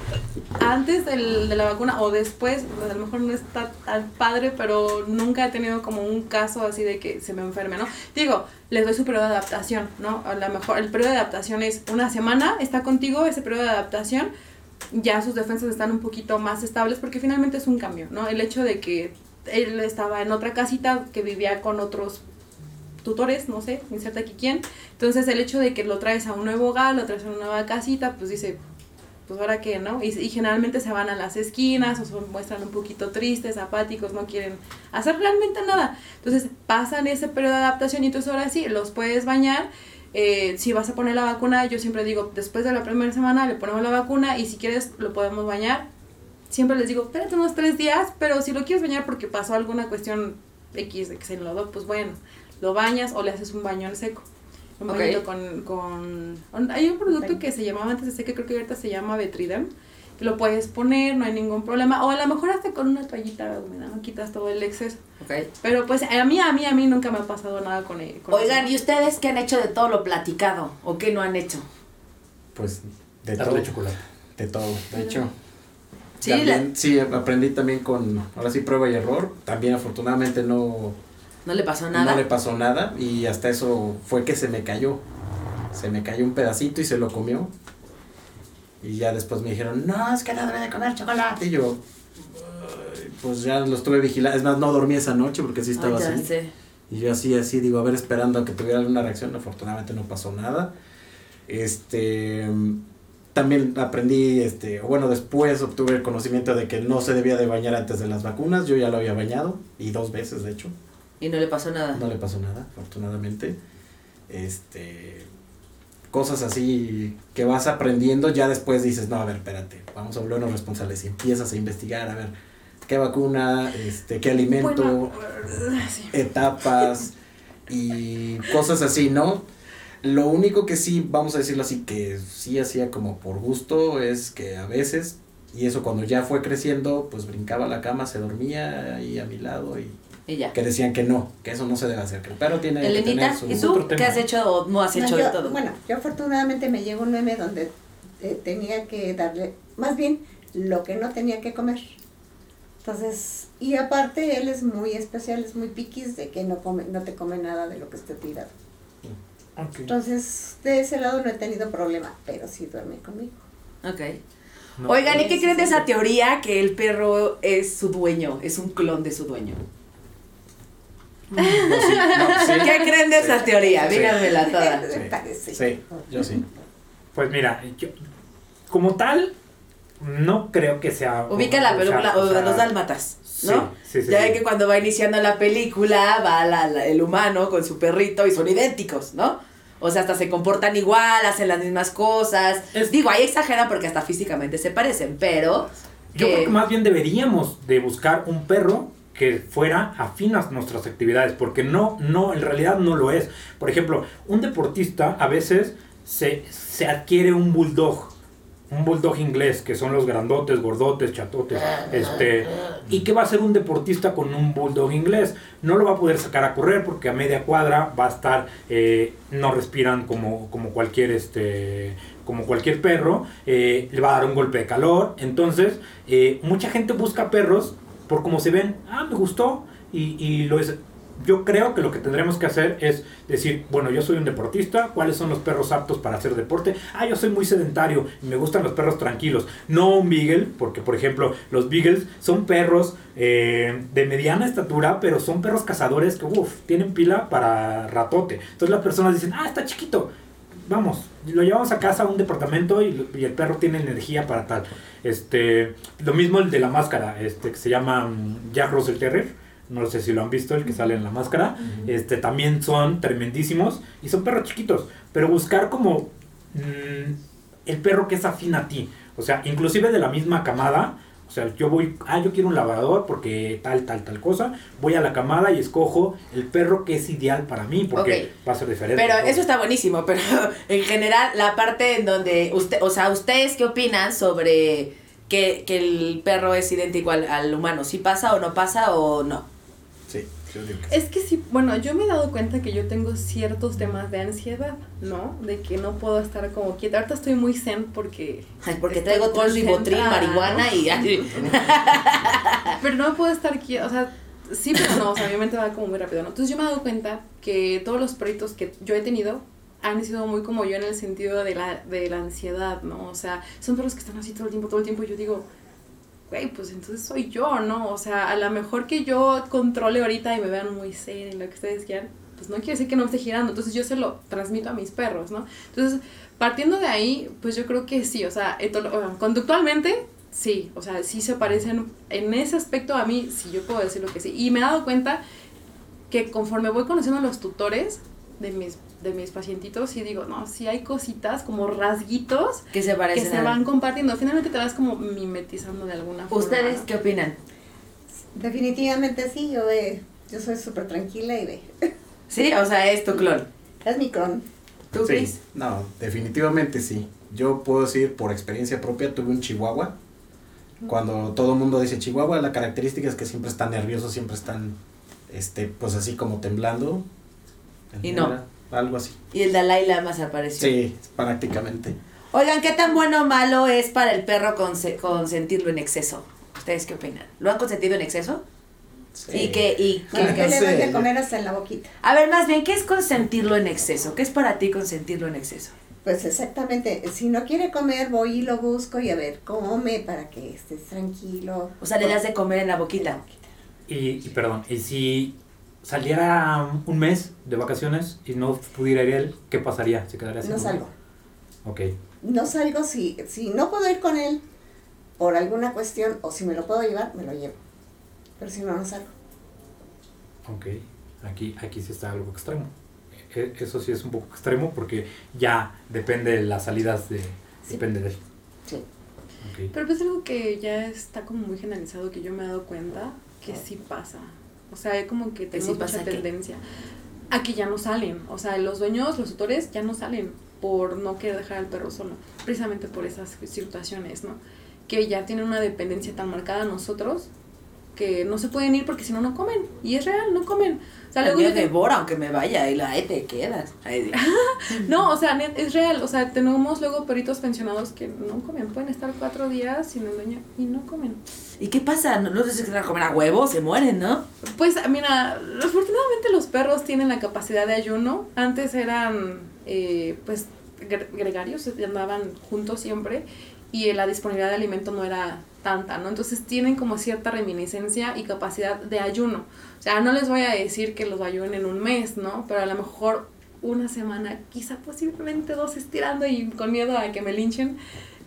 antes del- de la vacuna o después, pues, a lo mejor no está tan padre, pero nunca he tenido como un caso así de que se me enferme, ¿no? Digo, les doy su periodo de adaptación, ¿no? A lo mejor el periodo de adaptación es una semana, está contigo ese periodo de adaptación, ya sus defensas están un poquito más estables porque finalmente es un cambio, ¿no? El hecho de que él estaba en otra casita que vivía con otros tutores, no sé, inserta aquí quién. Entonces el hecho de que lo traes a un nuevo hogar, lo traes a una nueva casita, pues dice, pues ahora qué, ¿no? Y, y generalmente se van a las esquinas o se muestran un poquito tristes, apáticos, no quieren hacer realmente nada. Entonces pasan ese periodo de adaptación y entonces ahora sí, los puedes bañar. Eh, si vas a poner la vacuna, yo siempre digo, después de la primera semana le ponemos la vacuna y si quieres lo podemos bañar siempre les digo, espérate unos tres días, pero si lo quieres bañar porque pasó alguna cuestión X de que se enlodó, pues bueno, lo bañas o le haces un baño en seco. Un bañito con, con... Hay un producto que se llamaba antes de seco, creo que ahorita se llama Betridem, que lo puedes poner, no hay ningún problema. O a lo mejor hasta con una toallita húmeda, no quitas todo el exceso. Pero pues a mí, a mí, a mí nunca me ha pasado nada con, el- con Oigan, eso. ¿y ustedes qué han hecho de todo lo platicado? ¿O qué no han hecho? Pues de Darle todo. chocolate. De todo. De hecho, Sí, también, sí, aprendí también con, ahora sí, prueba y error. También afortunadamente no, ¿No le pasó nada? no le pasó nada y hasta eso fue que se me cayó. Se me cayó un pedacito y se lo comió. Y ya después me dijeron, no, es que no debe de comer chocolate. Y yo, pues ya lo estuve vigilando. Es más, no dormí esa noche porque sí estaba así. sé. Y yo así, así, digo, a ver, esperando a que tuviera alguna reacción. Afortunadamente no pasó nada. Este, también aprendí, este, bueno, después obtuve el conocimiento de que no se debía de bañar antes de las vacunas. Yo ya lo había bañado, y dos veces, de hecho. Y no le pasó nada. No le pasó nada, afortunadamente. Este, cosas así que vas aprendiendo, ya después dices, no, a ver, espérate, vamos a volvernos responsables. Y empiezas a investigar, a ver, qué vacuna, este, qué alimento Bueno, sí. etapas y cosas así, ¿no? Lo único que sí, vamos a decirlo así, que sí hacía como por gusto es que a veces, y eso cuando ya fue creciendo, pues brincaba a la cama, se dormía ahí a mi lado y Y ya. que decían que no, que eso no se debe hacer, que el perro tiene que Elenita, tener su... ¿y tú otro qué tema. has hecho o no has No, hecho yo- de todo? Bueno, yo afortunadamente me llegó un meme donde eh, tenía que darle, más bien, lo que no tenía que comer. Entonces, y aparte él es muy especial, es muy piquis de que no come, no te come nada de lo que esté tirado. Entonces, de ese lado no he tenido problema, pero sí duerme conmigo. Ok. No. Oigan, ¿y qué creen de esa teoría que el perro es su dueño? Es un clon de su dueño. No, sí, no, sí. ¿Qué creen de esa teoría? Sí. Díganmela toda. Sí, yo sí. Pues mira, yo, como tal, no creo que sea... Ubica la película o sea, los dálmatas, ¿no? Sí, sí, sí, ya sí. ve que cuando va iniciando la película va la- la- el humano con su perrito y son idénticos, ¿no? O sea, hasta se comportan igual, hacen las mismas cosas. Es- Digo, ahí exageran porque hasta físicamente se parecen, pero... Yo que- creo que más bien deberíamos de buscar un perro que fuera afín nuestras actividades, porque no, no, en realidad no lo es. Por ejemplo, un deportista a veces se, se adquiere un bulldog, un bulldog inglés, que son los grandotes, gordotes, chatotes, este, ¿y qué va a hacer un deportista con un bulldog inglés? No lo va a poder sacar a correr porque a media cuadra va a estar, eh, no respiran como, como cualquier, este, como cualquier perro, eh, le va a dar un golpe de calor, entonces eh, mucha gente busca perros por cómo se ven, ah, me gustó, y, y lo es, yo creo que lo que tendremos que hacer es decir, bueno, yo soy un deportista, ¿cuáles son los perros aptos para hacer deporte? Ah, yo soy muy sedentario y me gustan los perros tranquilos. No un beagle, porque por ejemplo, los beagles son perros eh, de mediana estatura, pero son perros cazadores que, uff, tienen pila para ratote. Entonces las personas dicen, ah, está chiquito. Vamos, lo llevamos a casa a un departamento y, y el perro tiene energía para tal. Este, lo mismo el de la máscara, este, que se llama mm, Jack Russell Terrier. No sé si lo han visto, el que sale en la máscara. Este, también son tremendísimos y son perros chiquitos. Pero buscar como mm, el perro que es afín a ti. O sea, inclusive de la misma camada. O sea, yo voy, ah, yo quiero un labrador porque tal, tal, tal cosa. Voy a la camada y escojo el perro que es ideal para mí porque va a ser diferente. Pero eso está buenísimo, *laughs* pero en general la parte en donde usted, o sea, ustedes qué opinan sobre que, que el perro es idéntico al, al humano, si pasa o no pasa o no. Que Es que sí, bueno, yo me he dado cuenta que yo tengo ciertos temas de ansiedad, ¿no? De que no puedo estar como quieta. Ahorita estoy muy zen porque... Ay, porque traigo todo el ribotril, concentrada, marihuana ¿no? y ay, Pero no puedo estar quieta, o sea, sí, pero no, o sea, mi mente va como muy rápido, ¿no? Entonces yo me he dado cuenta que todos los perritos que yo he tenido han sido muy como yo en el sentido de la, de la ansiedad, ¿no? O sea, son perros que están así todo el tiempo, todo el tiempo, y yo digo, güey, pues entonces soy yo, ¿no? O sea, a lo mejor que yo controle ahorita y me vean muy zen y lo que ustedes quieran, pues no quiere decir que no me esté girando, entonces yo se lo transmito a mis perros, ¿no? Entonces, partiendo de ahí, pues yo creo que sí, o sea, conductualmente, sí, o sea, sí se parecen, en ese aspecto a mí, sí, yo puedo decirlo que sí, y me he dado cuenta que conforme voy conociendo a los tutores de mis de mis pacientitos y digo, no, sí hay cositas como rasguitos Que se que parecen se a- van compartiendo. Finalmente te vas como mimetizando de alguna forma. ¿Ustedes qué opinan? Definitivamente sí, yo, eh, yo soy súper tranquila y ve. *laughs* Sí, o sea, es tu clon. Es mi cron. ¿Tú, Sí, Chris? no, definitivamente sí. Yo puedo decir por experiencia propia, tuve un chihuahua. Cuando todo el mundo dice chihuahua, la característica es que siempre están nerviosos, siempre están, este, pues así como temblando. Y no. Algo así. Y el Dalai Lama se apareció. Sí, prácticamente. Oigan, ¿qué tan bueno o malo es para el perro conse- consentirlo en exceso? ¿Ustedes qué opinan? ¿Lo han consentido en exceso? Sí. Y que, y que- que le doy de comer hasta en la boquita. A ver, más bien, ¿qué es consentirlo en exceso? ¿Qué es para ti consentirlo en exceso? Pues exactamente, si no quiere comer, voy y lo busco y a ver, come para que estés tranquilo. O sea, le das de comer en la boquita. Y, y perdón, y si saliera un mes de vacaciones y no pudiera ir él, ¿qué pasaría? ¿Se quedaría sin No salgo. Ok. No salgo si, si no puedo ir con él por alguna cuestión o si me lo puedo llevar, me lo llevo. Pero si no, no salgo. Ok, aquí, aquí sí está algo extremo. E- Eso sí es un poco extremo porque ya depende de las salidas de... Sí. Depende de él. Sí. Ok. Pero pues algo que ya está como muy generalizado que yo me he dado cuenta que sí pasa. O sea, como que ¿Que sí tenemos pasa mucha tendencia a que ya no salen. O sea, los dueños, los tutores ya no salen por no querer dejar al perro solo. Precisamente por esas situaciones, ¿no? Que ya tienen una dependencia tan marcada a nosotros que no se pueden ir porque si no, no comen. Y es real, no comen. O sea, luego yo te- devora aunque me vaya y la ahí te quedas. Ahí. *laughs* No, o sea, es real. O sea, tenemos luego perritos pensionados que no comen. Pueden estar cuatro días sin el dueño y no comen. ¿Y qué pasa? ¿No los dejan a comer a huevo? Se mueren, ¿no? Pues mira, afortunadamente los perros tienen la capacidad de ayuno. Antes eran, eh, pues, gre- gregarios, andaban juntos siempre y la disponibilidad de alimento no era tanta, ¿no? Entonces tienen como cierta reminiscencia y capacidad de ayuno. O sea, no les voy a decir que los ayunen en un mes, ¿no? Pero a lo mejor una semana, quizá posiblemente dos estirando y con miedo a que me linchen,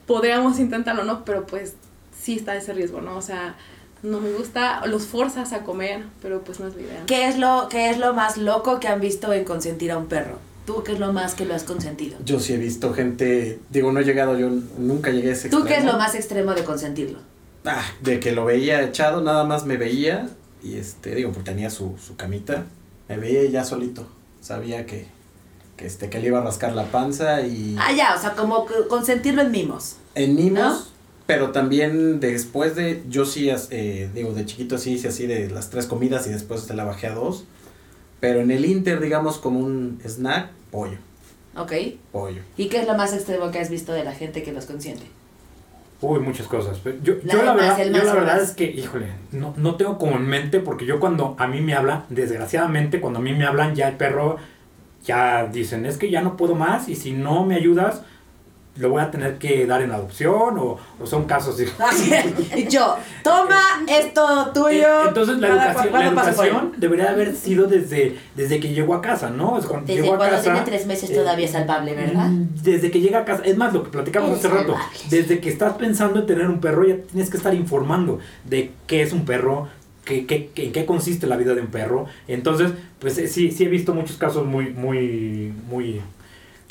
podríamos intentarlo, ¿no? Pero pues sí está ese riesgo, ¿no? O sea, no me gusta, los forzas a comer, pero pues no es la idea. ¿Qué es lo, qué es lo más loco que han visto en consentir a un perro? ¿Tú qué es lo más que lo has consentido? Yo sí he visto gente, digo, no he llegado, yo nunca llegué a ese ¿Tú qué es extremo. lo más extremo de consentirlo? Ah, de que lo veía echado, nada más me veía y este, digo, porque tenía su, su camita, me veía ya solito, sabía que, que este, que le iba a rascar la panza y Ah, ya, o sea, como consentirlo en mimos. en mimos, ¿No? pero también después de, yo sí, eh, digo, de chiquito sí hice así de las tres comidas y después te la bajé a dos, pero en el Inter, digamos, como un snack, pollo, ¿Ok? pollo. ¿Y qué es lo más extremo que has visto de la gente que los consiente? Uy, muchas cosas. Pero Yo, La yo la más, verdad, yo la es que, híjole, no, no tengo como en mente, porque yo cuando a mí me habla, desgraciadamente, cuando a mí me hablan, ya el perro, ya dicen, es que ya no puedo más y si no me ayudas, lo voy a tener que dar en adopción o, o son casos de... Y yo, toma esto Eh, tuyo. Entonces la educación, cua- la ¿cuándo pasa por educación debería haber sido desde, desde que llegó a casa, ¿no? Sea, cuando Desde llegó a cuando casa, tiene tres meses eh, todavía es salvable, ¿verdad? Mm, Desde que llega a casa, es más lo que platicamos Es hace rato, salvables. desde que estás pensando en tener un perro ya tienes que estar informando de qué es un perro, qué, qué, qué- en qué consiste la vida de un perro. Entonces, pues eh, sí, sí he visto muchos casos muy, muy, muy...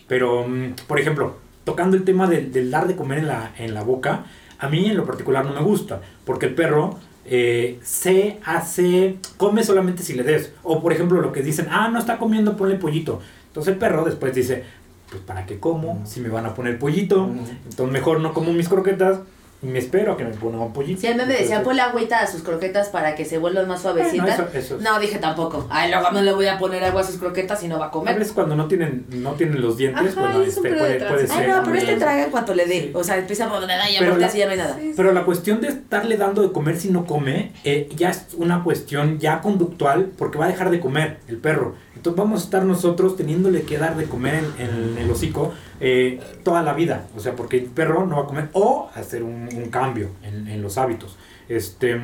Pero, mm, por ejemplo, tocando el tema del, del dar de comer en la, en la boca, a mí en lo particular no me gusta, porque el perro eh, se hace, come solamente si le des. O por ejemplo lo que dicen, ah, no está comiendo, ponle pollito. Entonces el perro después dice, pues ¿para qué como? Si me van a poner pollito, entonces mejor no como mis croquetas y me espero a que me pongan pollito. Sí, a mí me decía, Entonces, ponle agüita a sus croquetas para que se vuelvan más suavecitas. Bueno, eso- eso es. No, dije tampoco. Ay, luego no le voy a poner agua a sus croquetas y no va a A comer. veces cuando no tienen, no tienen los dientes, Ajá, bueno, es un este, puede, ser. Ay, no, pero este traga en cuanto le dé. Sí. O sea, empieza por nada y aparte así ya no hay nada. Sí, sí. Pero la cuestión de estarle dando de comer si no come, eh, ya es una cuestión ya conductual porque va a dejar de comer el perro. Entonces vamos a estar nosotros teniéndole que dar de comer en, en el hocico eh, toda la vida. O sea, porque el perro no va a comer o hacer un, un cambio en, en los hábitos. Este,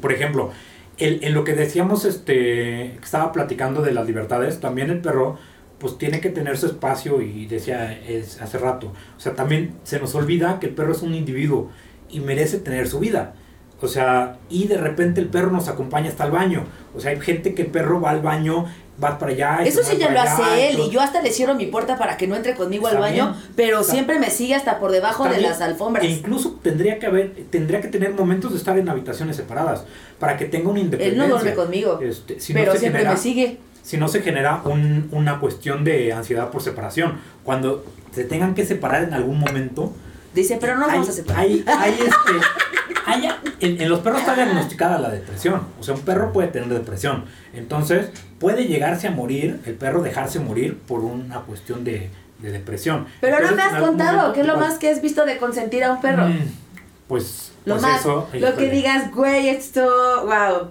por ejemplo, el- en lo que decíamos, este, estaba platicando de las libertades, también el perro pues tiene que tener su espacio y decía es, hace rato. O sea, también se nos olvida que el perro es un individuo y merece tener su vida. O sea, y de repente el perro nos acompaña hasta el baño. O sea, hay gente que el perro va al baño, va para allá. y Eso sí ya lo allá, hace él y yo hasta le cierro mi puerta para que no entre conmigo al baño, bien. pero Está- siempre me sigue hasta por debajo de las alfombras. E incluso tendría que haber, tendría que tener momentos de estar en habitaciones separadas para que tenga una Él independencia. no duerme conmigo, Este, si pero siempre genera- me sigue. si no se genera un- una cuestión de ansiedad por separación. Cuando se tengan que separar en algún momento, Dice, pero no nos hay, vamos a separar. hay- hay, este, *laughs* hay- en, en los perros está diagnosticada la depresión. O sea, un perro puede tener depresión. Entonces, puede llegarse a morir, el perro dejarse morir por una cuestión de, de depresión. pero no me has contado, ¿qué es lo más que has visto de consentir a un perro? mm, Pues, lo pues más, eso, lo que digas, güey, esto, wow.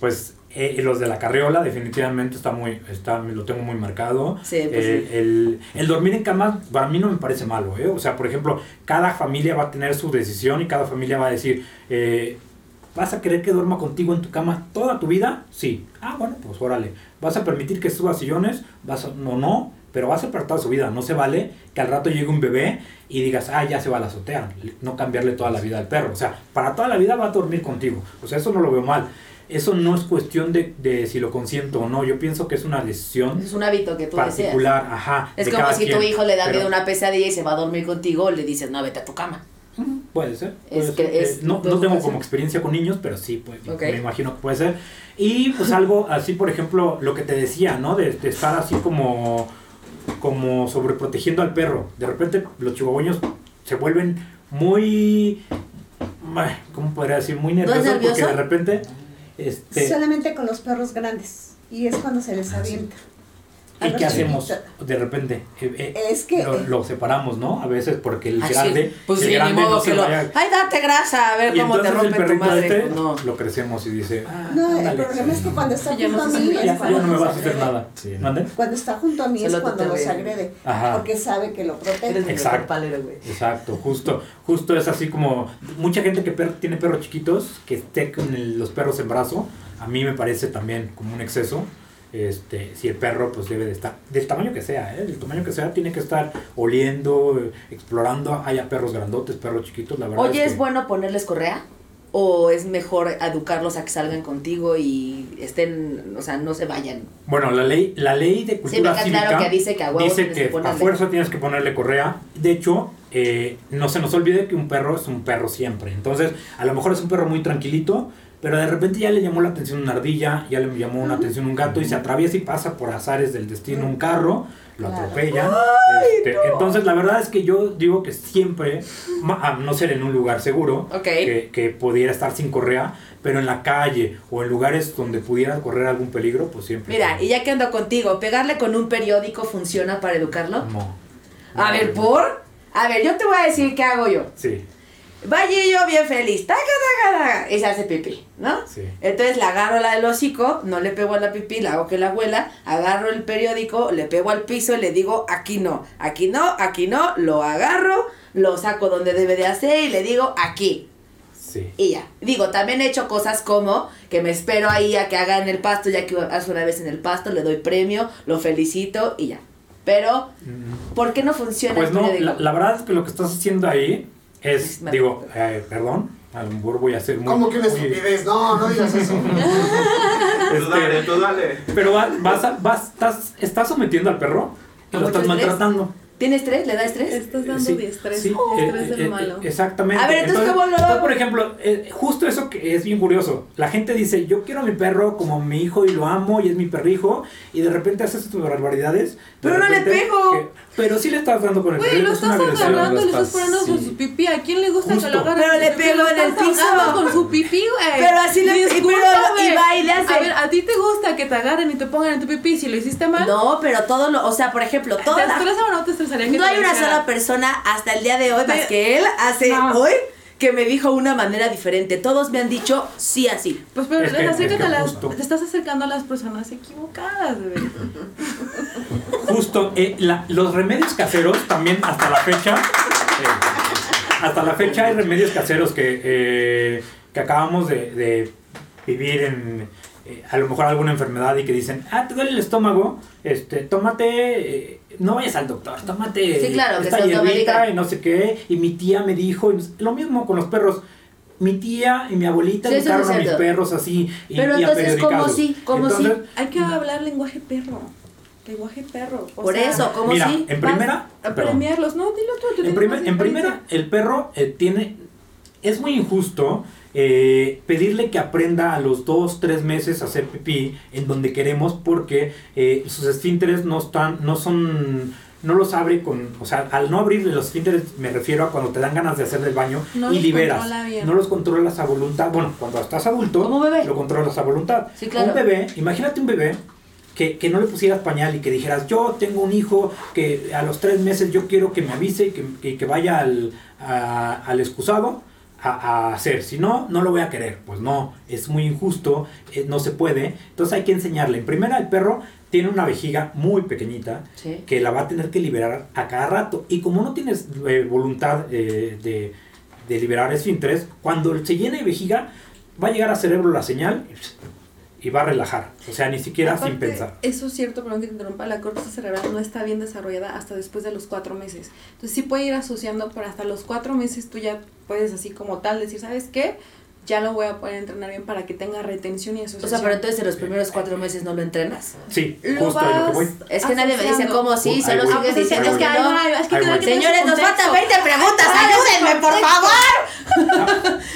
Pues eh, los de la carriola definitivamente está muy, está, lo tengo muy marcado. Sí, pues Eh, sí. el, el dormir en cama para mí no me parece malo, ¿eh? O sea, por ejemplo, cada familia va a tener su decisión y cada familia va a decir, eh, ¿vas a querer que duerma contigo en tu cama toda tu vida? Sí. Ah, bueno, pues órale. ¿Vas a permitir que suba sillones? ¿Vas a, no, no, pero vas a para toda su vida. No se vale que al rato llegue un bebé y digas, ah, ya se va a la azotea. No cambiarle toda la vida al perro. O sea, para toda la vida va a dormir contigo. O sea, eso no lo veo mal. Eso no es cuestión de, de si lo consiento o no. Yo pienso que es una decisión Es un hábito que tú deseas. particular. Ajá. Es como si tu hijo le da Pero miedo una pesadilla y se va a dormir contigo, le dices, no, vete a tu cama. Puede ser. Es que ser. es Eh, no, no tengo como experiencia con niños, pero sí, pues, me imagino que puede ser. Y pues algo así, por ejemplo, lo que te decía, ¿no? De, de estar así como, como sobreprotegiendo al perro. De repente los chihuahueños se vuelven muy, ¿cómo podría decir? Muy nerviosos porque nervioso? de repente... Este, Solamente con los perros grandes. Y es cuando se les avienta. ¿Y los qué hacemos de repente? Eh, eh, Es que- lo, lo separamos, ¿no? A veces porque el Ah, sí. grande, Pues el sí, ni grande modo no se que lo. vaya- Ay, date grasa, a ver Y cómo te el rompe tu madre. este Pues no. lo crecemos y dice, ah, No, el problema es que cuando está junto a mí ya, no me vas a hacer nada. Cuando está junto a mí es cuando ves. agrede. Ajá. Porque sabe que lo protege. Exacto. justo, justo es así como mucha gente que per- tiene perros chiquitos, que esté con el- los perros en brazo, a mí me parece también como un exceso. Este, si el perro pues debe de estar, del tamaño que sea, ¿eh? del tamaño que sea, tiene que estar oliendo, explorando, haya perros grandotes, perros chiquitos, la verdad. Oye, es ¿es que- bueno ponerles correa? ¿O es mejor educarlos a que salgan contigo y estén, o sea, no se vayan? Bueno, la ley, la ley de cultura queda cívica claro que dice que a huevo dice tienes que que a ponerle. fuerza tienes que ponerle correa. De hecho, eh, no se nos olvide que un perro es un perro siempre. Entonces, a lo mejor es un perro muy tranquilito, pero de repente ya le llamó la atención una ardilla, ya le llamó una atención un gato y se atraviesa y pasa por azares del destino un carro, lo Claro. atropellan. Este, Entonces, la verdad es que yo digo que siempre, a no ser en un lugar seguro, Ok. que, que pudiera estar sin correa, pero en la calle o en lugares donde pudiera correr algún peligro, pues siempre. Mira, y ya que ando contigo, ¿pegarle con un periódico funciona para educarlo? No. A ver, ¿por? A ver, yo te voy a decir qué hago yo. Sí, Vaya yo bien feliz, taca, taca, taca, y se hace pipí, ¿no? sí. Entonces la agarro la del hocico, no le pego a la pipí, la hago que la abuela, agarro el periódico, le pego al piso y le digo, aquí no, aquí no, aquí no, lo agarro, lo saco donde debe de hacer y le digo, aquí. Sí. Y ya. Digo, también he hecho cosas como que me espero ahí a que haga en el pasto, ya que hace una vez en el pasto, le doy premio, lo felicito y ya. Pero, ¿por qué no funciona Pues el no, la, la verdad es que lo que estás haciendo ahí es, digo, eh, perdón, a lo mejor voy a ser muy... ¿Cómo que una muy- estupidez? No, no digas eso. *laughs* Tú dale, tú dale. Pero va- vas, a- vas, estás, estás sometiendo al perro y ¿A lo estás maltratando. ¿Tiene estrés? ¿Le da estrés? Estás dando Sí, diestrés. sí, Estrés eh, de eh, lo malo. eh, Exactamente. A ver, entonces, ¿cómo lo hago? por ejemplo, eh, justo eso que es bien curioso. La gente dice, yo quiero a mi perro como mi hijo y lo amo y es mi perrijo. Y de repente haces tus barbaridades. de Pero no le pego. que- pero sí le estás dando con el Güey, perrito. lo estás agarrando, le estás estás- poniendo con sí. su pipí. ¿A quién le gusta Justo. que lo agarren? Pero le pego en el piso. con su pipí, güey. Pero así le- Discúlpame. y va y le hace- A ver, ¿a ti te gusta que te agarren y te pongan en tu pipí si lo hiciste mal? No, pero todo lo, o sea, por ejemplo, ¿Te toda la- estresa o no te que no hay una hiciera? sola persona hasta el día de hoy, más que él, hace No. hoy, que me dijo una manera diferente. Todos me han dicho sí así. Pues pero Es que- acércate es que a las, te estás acercando a las personas equivocadas, bebé. *laughs* Justo, eh, la- los remedios caseros también hasta la fecha, eh, hasta la fecha hay remedios caseros que, eh, que acabamos de, de vivir en eh, a lo mejor alguna enfermedad y que dicen, ah, te duele el estómago, este, tómate, eh, no vayas al doctor, tómate Sí, claro, que esta se hierbita y no sé qué, y mi tía me dijo, y no sé- lo mismo con los perros, mi tía y mi abuelita Sí, educaron a mis perros así y, Pero y entonces, ¿cómo sí? ¿Cómo sí? Hay que hablar lenguaje perro. Lenguaje perro. o Por sea, eso, ¿cómo Mira, sí? en primera, A premiarlos. No, dilo tú. tú En, primer- en primera, el perro eh, tiene. Es muy injusto eh, pedirle que aprenda a los dos, tres meses a hacer pipí en donde queremos porque eh, sus esfínteres no están, no son, no los abre con, o sea, al no abrirle los esfínteres me refiero a cuando te dan ganas de hacer del baño No y liberas, no los controlas a voluntad, bueno, cuando estás adulto, Como bebé. lo controlas a voluntad. Sí, claro. Un bebé, imagínate un bebé que, que no le pusieras pañal y que dijeras, yo tengo un hijo que a los tres meses yo quiero que me avise y que, que- que vaya al, a- al excusado a, a hacer. Si no, no lo voy a querer. Pues no, es muy injusto, eh, no se puede. Entonces hay que enseñarle. En primera, el perro tiene una vejiga muy pequeñita Sí. que la va a tener que liberar a cada rato. Y como no tienes eh, voluntad eh, de, de liberar esfínteres, cuando se llene de vejiga, va a llegar al cerebro la señal y va a relajar. O sea, ni siquiera sin Aparte, pensar. Eso es cierto, perdón que te interrumpa, la corteza cerebral no está bien desarrollada hasta después de los cuatro meses. Entonces sí puede ir asociando, pero hasta los cuatro meses tú ya puedes así como tal decir, ¿sabes qué? Ya lo voy a poder entrenar bien para que tenga retención y O asociación. sea, pero entonces en los primeros cuatro meses no lo entrenas. Sí, Lo justo lo que voy. Es que nadie me dice cómo sí, Ahí solo voy. Ah, sigues pues diciendo es que no. Señores, nos faltan 20 preguntas, ayúdenme, por favor.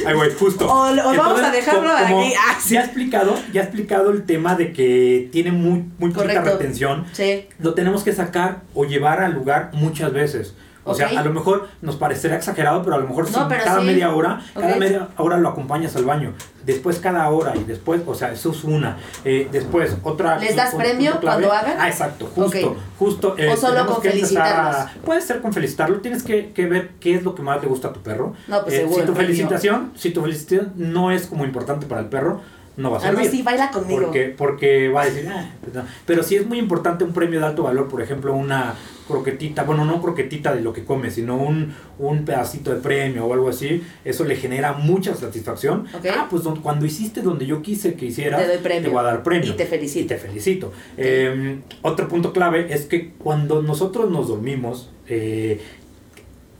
Ahí voy, justo. O- o vamos a dejarlo co- como aquí. Ah, sí. Ya ha explicado, ya ha explicado el tema de que tiene muy, muy poquita retención. Sí. Lo tenemos que sacar o llevar al lugar muchas veces. O Ok. sea, a lo mejor nos parecerá exagerado, pero a lo mejor No, pero cada sí. media hora, cada Ok. media hora lo acompañas al baño. Después cada hora y después, o sea, eso es una. Eh, después otra. ¿Les das un- premio cuando hagan? Ah, exacto, justo, justo. eh, ¿O solo con a- felicitarlos? Puede ser con felicitarlo, tienes que, que ver qué es lo que más le gusta a tu perro. No, pues Eh, seguro, Si tu felicitación, si tu felicitación no es como importante para el perro, no va a Ah, no, servir. sí, baila conmigo. Porque, porque va a decir, "Ah, pues no". pero sí es muy importante un premio de alto valor, por ejemplo, una croquetita, bueno, no croquetita de lo que come, sino un, un pedacito de premio o algo así, eso le genera mucha satisfacción. Ah, pues cuando hiciste donde yo quise que hicieras, Te doy premio. voy a dar premio. Y te felicito. Y te felicito. Eh, otro punto clave es que cuando nosotros nos dormimos, eh,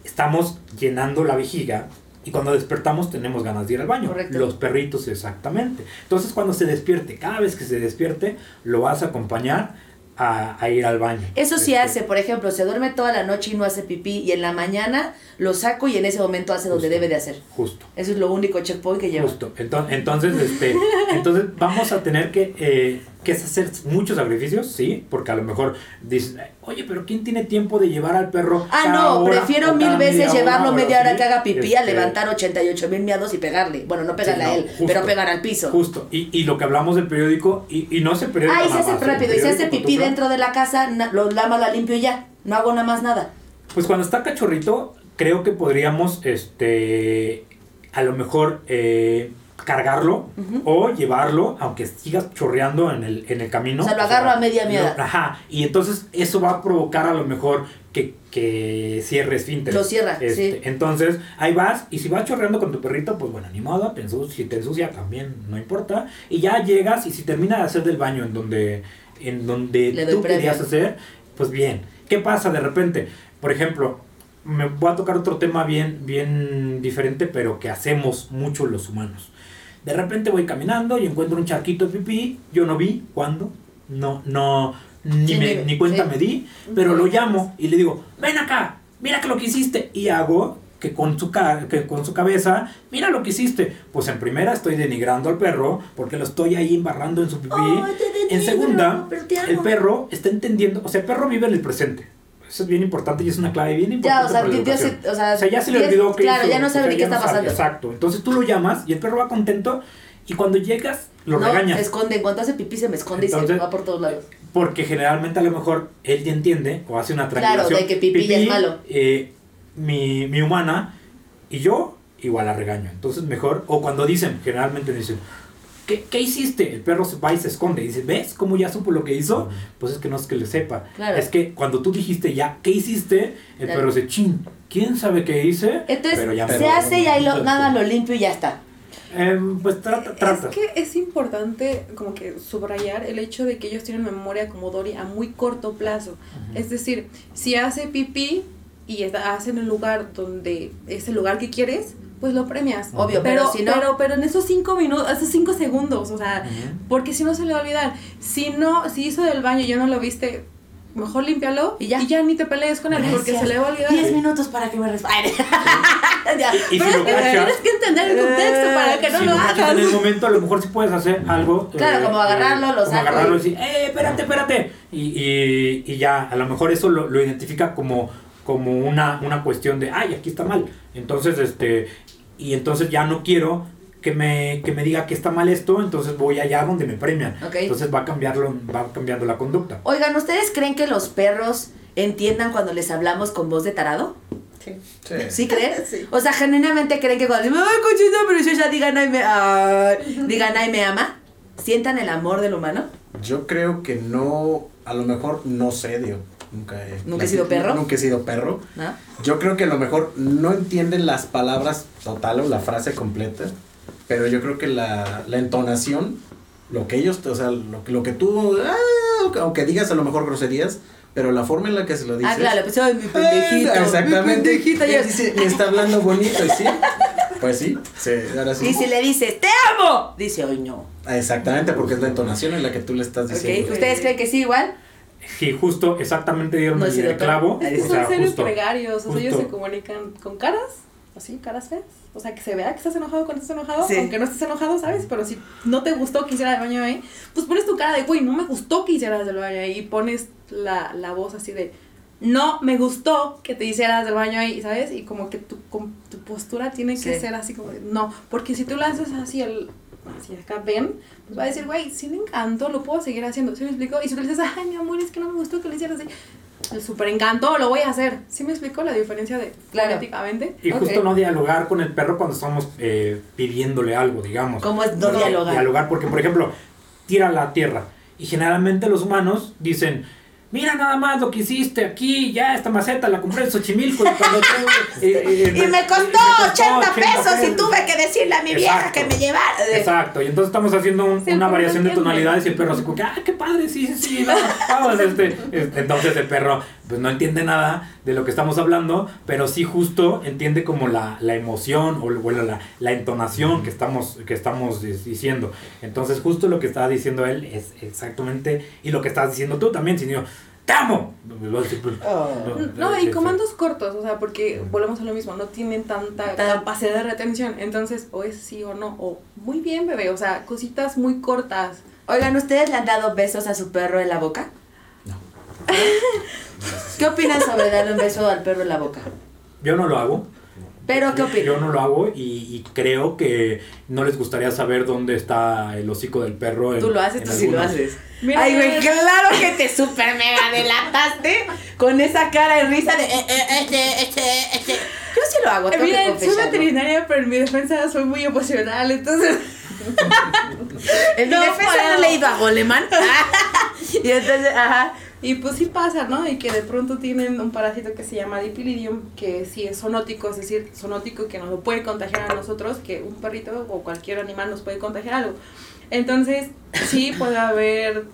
estamos llenando la vejiga y cuando despertamos tenemos ganas de ir al baño. Correcto. Los perritos exactamente. Entonces cuando se despierte, cada vez que se despierte, lo vas a acompañar a, a ir al baño. Eso sí Este, hace, por ejemplo, se duerme toda la noche y no hace pipí y en la mañana lo saco y en ese momento hace donde debe de hacer. Justo. Eso es lo único checkpoint que lleva. Justo. Entonces, entonces, este, *laughs* entonces vamos a tener que, eh, que hacer muchos sacrificios, sí, porque a lo mejor dices, oye, pero ¿quién tiene tiempo de llevar al perro? Ah, cada no, hora prefiero mil veces llevarlo media hora así? que haga pipí a Este, levantar 88 mil miados y pegarle. Bueno, no pegarle Sí, a él, justo. pero pegar al piso. Justo. Y, y lo que hablamos del periódico, y, y no es el periódico. Ah, y se hace rápido, y se hace pipí dentro de la casa, lo lama, la limpio y ya. No hago nada más nada. Pues cuando está cachorrito, creo que podríamos, este, a lo mejor eh, cargarlo o llevarlo, aunque sigas chorreando en el, en el camino. O sea, lo agarro a media lo- miada. Ajá, y entonces eso va a provocar a lo mejor que, que cierre esfínteres. Lo cierra, Este, sí. Entonces, ahí vas, y si vas chorreando con tu perrito, pues bueno, ni modo, te ensucia, si te ensucia también, no importa. Y ya llegas, y si termina de hacer del baño en donde, en donde Le tú querías hacer, pues bien. ¿Qué pasa de repente? Por ejemplo, me voy a tocar otro tema bien, bien diferente, pero que hacemos mucho los humanos. De repente voy caminando y encuentro un charquito de pipí, yo no vi cuándo, no, no, ni, Sí, me- ni- cuenta sí. me di, pero lo llamo y le digo, ven acá, mira que lo que hiciste, y hago que con su que con su cabeza, mira lo que hiciste. Pues en primera estoy denigrando al perro porque lo estoy ahí embarrando en su pipí. En segunda, el perro está entendiendo, o sea, el perro vive en el presente. Eso es bien importante y es una clave bien importante. Ya, o sea, para la Dios se- educación. o sea, O sea, ya se le olvidó que claro, hizo, ya no o sabe sea, ni qué está no sabe, pasando. Exacto. Entonces tú lo llamas y el perro va contento y cuando llegas lo no, regañas. se esconde. En cuanto hace pipí se me esconde y Entonces- se va por todos lados. Porque generalmente a lo mejor él ya entiende o hace una Claro, triangulación. de que pipí ya es malo. eh, mi, mi humana y yo igual la regaño. Entonces mejor, o cuando dicen, generalmente dicen, ¿qué, qué hiciste? El perro se va y se esconde y dice, ¿ves cómo ya supo lo que hizo? Pues es que no es que le sepa. Claro. Es que cuando tú dijiste ya, ¿qué hiciste? El Claro. perro dice, chin, ¿quién sabe qué hice? Entonces, Pero ya se hace y ahí lo, nada lo limpio y ya está. Em, pues trata, trata. Es que es importante como que subrayar el hecho de que ellos tienen memoria como Dory a muy corto plazo. Es decir, si hace pipí y está, hace en el lugar donde es el lugar que quieres, pues lo premias. Obvio, pero si no- Pero, pero en esos cinco minutos, esos cinco segundos, o sea, porque si no se le va a olvidar. Si no, si hizo del baño y ya no lo viste, mejor límpialo Y ya. ni te pelees con él, porque se le va a olvidar. 10 minutos para que me *laughs* ya. Y si Pero lo es que cachas, tienes que entender el contexto para que no si lo hagas. en el momento, a lo mejor sí puedes hacer algo. Claro, como agarrarlo, lo como saco agarrarlo y y- decir, ¡eh, espérate, espérate! Y, y, y ya, a lo mejor eso lo, lo identifica como, como una, una cuestión de, ¡ay, aquí está mal! Entonces, este, y entonces ya no quiero que me, que me diga que está mal esto, entonces voy allá donde me premian. Ok. Entonces va, a cambiarlo, va cambiando la conducta. Oigan, ¿ustedes creen que los perros entiendan cuando les hablamos con voz de tarado? Sí. ¿Sí creen? *laughs* Sí. O sea, genuinamente creen que cuando dicen, ay, cochita preciosa, digan, ay, me, ay", digan, ay, me ama. ¿Sientan el amor del humano? Yo creo que no, a lo mejor no sé, digo, nunca he... ¿Nunca has sido perro? Nunca he sido perro. Yo creo que a lo mejor no entienden las palabras total o la frase completa, pero yo creo que la, la entonación, lo que ellos, o sea, lo, lo que tú, ah, aunque digas a lo mejor groserías, pero la forma en la que se lo dices... Ah, claro, pues, mi pendejito. Ah, Exactamente. Mi pendejito. Se- y está hablando bonito, y sí. Pues sí, sí, ahora sí. Y si le dices, te amo, dice, hoy no. Ah, Exactamente, porque es la entonación en la que tú le estás diciendo. ¿Ustedes creen que sí igual? Sí, justo, exactamente dieron No el, el clavo. Es que o sea, son seres justo, pregarios, o sea, ellos se comunican con caras, así, caras feas. O sea, que se vea que estás enojado cuando estás enojado, Sí. aunque no estés enojado, ¿sabes? Pero si no te gustó que hiciera el baño ahí, pues pones tu cara de, güey, no me gustó que hicieras el baño ahí, y pones la, la voz así de, no me gustó que te hicieras el baño ahí, ¿sabes? Y como que tu, com- tu postura tiene que Sí. ser así como de, no, porque si tú lo haces así, el, así acá, ven, pues va a decir, güey, sí me encantó, lo puedo seguir haciendo, ¿sí me explico? Y si tú le dices, ay, mi amor, es que no me gustó que lo hicieras así, el súper encantó, lo voy a hacer. ¿Sí me explico la diferencia de Claro. fonéticamente? Y justo no dialogar con el perro cuando estamos eh, pidiéndole algo, digamos. ¿Cómo es no dialogar? Dialogar, porque por ejemplo, tira la tierra. Y generalmente los humanos dicen, mira nada más lo que hiciste aquí, ya esta maceta la compré en Xochimilco. Y, cuando tengo, eh, eh, Y me costó 80 pesos y tuve que decirle a mi vieja Exacto. que me llevara. Exacto, y entonces estamos haciendo un- Sí, una variación de tonalidades y el perro así como que, ah, qué padre, sí, sí, sí, vamos, vamos, este, este, entonces el perro pues no entiende nada de lo que estamos hablando, pero sí justo entiende como la, la emoción o bueno, la, la entonación que estamos, que estamos diciendo. Entonces justo lo que estaba diciendo él es exactamente, y lo que estás diciendo tú también, sino, ¡te amo! No, y comandos cortos, o sea, porque volvemos a lo mismo, no tienen tanta Tan- capacidad de retención. Entonces, o es sí o no, o muy bien, bebé, o sea, cositas muy cortas. Oigan, ¿ustedes le han dado besos a su perro en la boca? No. *laughs* ¿Qué opinan sobre darle un beso al perro en la boca? Yo no lo hago. Pero, ¿qué opinan? Yo no lo hago y, y creo que no les gustaría saber dónde está el hocico del perro. en- Tú lo haces, en tú sí lo algunos- haces. Mira, Ay, güey, claro que te super mega delataste con esa cara de risa de eh, eh, este, este, este. Yo sí lo hago, Eh, Mira, soy veterinaria, pero en mi defensa soy muy emocional, entonces... *laughs* En mi No defensa no he leído a Goleman. *laughs* *laughs* y entonces, ajá. Y pues sí pasa, ¿no? Y que de pronto tienen un parásito que se llama dipilidium, que sí es zoonótico, es decir, zoonótico que nos lo puede contagiar a nosotros, que un perrito o cualquier animal nos puede contagiar algo. Entonces, sí puede haber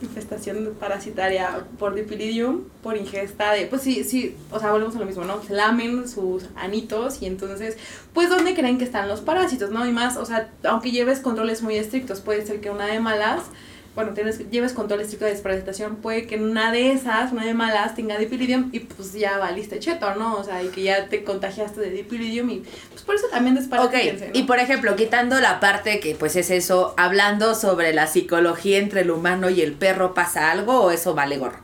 infestación parasitaria por dipilidium, por ingesta de, pues sí, sí, o sea, volvemos a lo mismo, ¿no? Se lamen sus anitos y entonces, pues, ¿dónde creen que están los parásitos, no? Y más, o sea, aunque lleves controles muy estrictos, puede ser que una de malas bueno, tienes, lleves control estricto de desparasitación, puede que una de esas, una de malas, tenga dipilidium y pues ya valiste cheto, ¿no? O sea, y que ya te contagiaste de dipilidium y pues por eso también Ok, desparasítense, ¿no? y por ejemplo, quitando la parte que pues es eso, hablando sobre la psicología entre el humano y el perro, ¿pasa algo o eso vale gorro?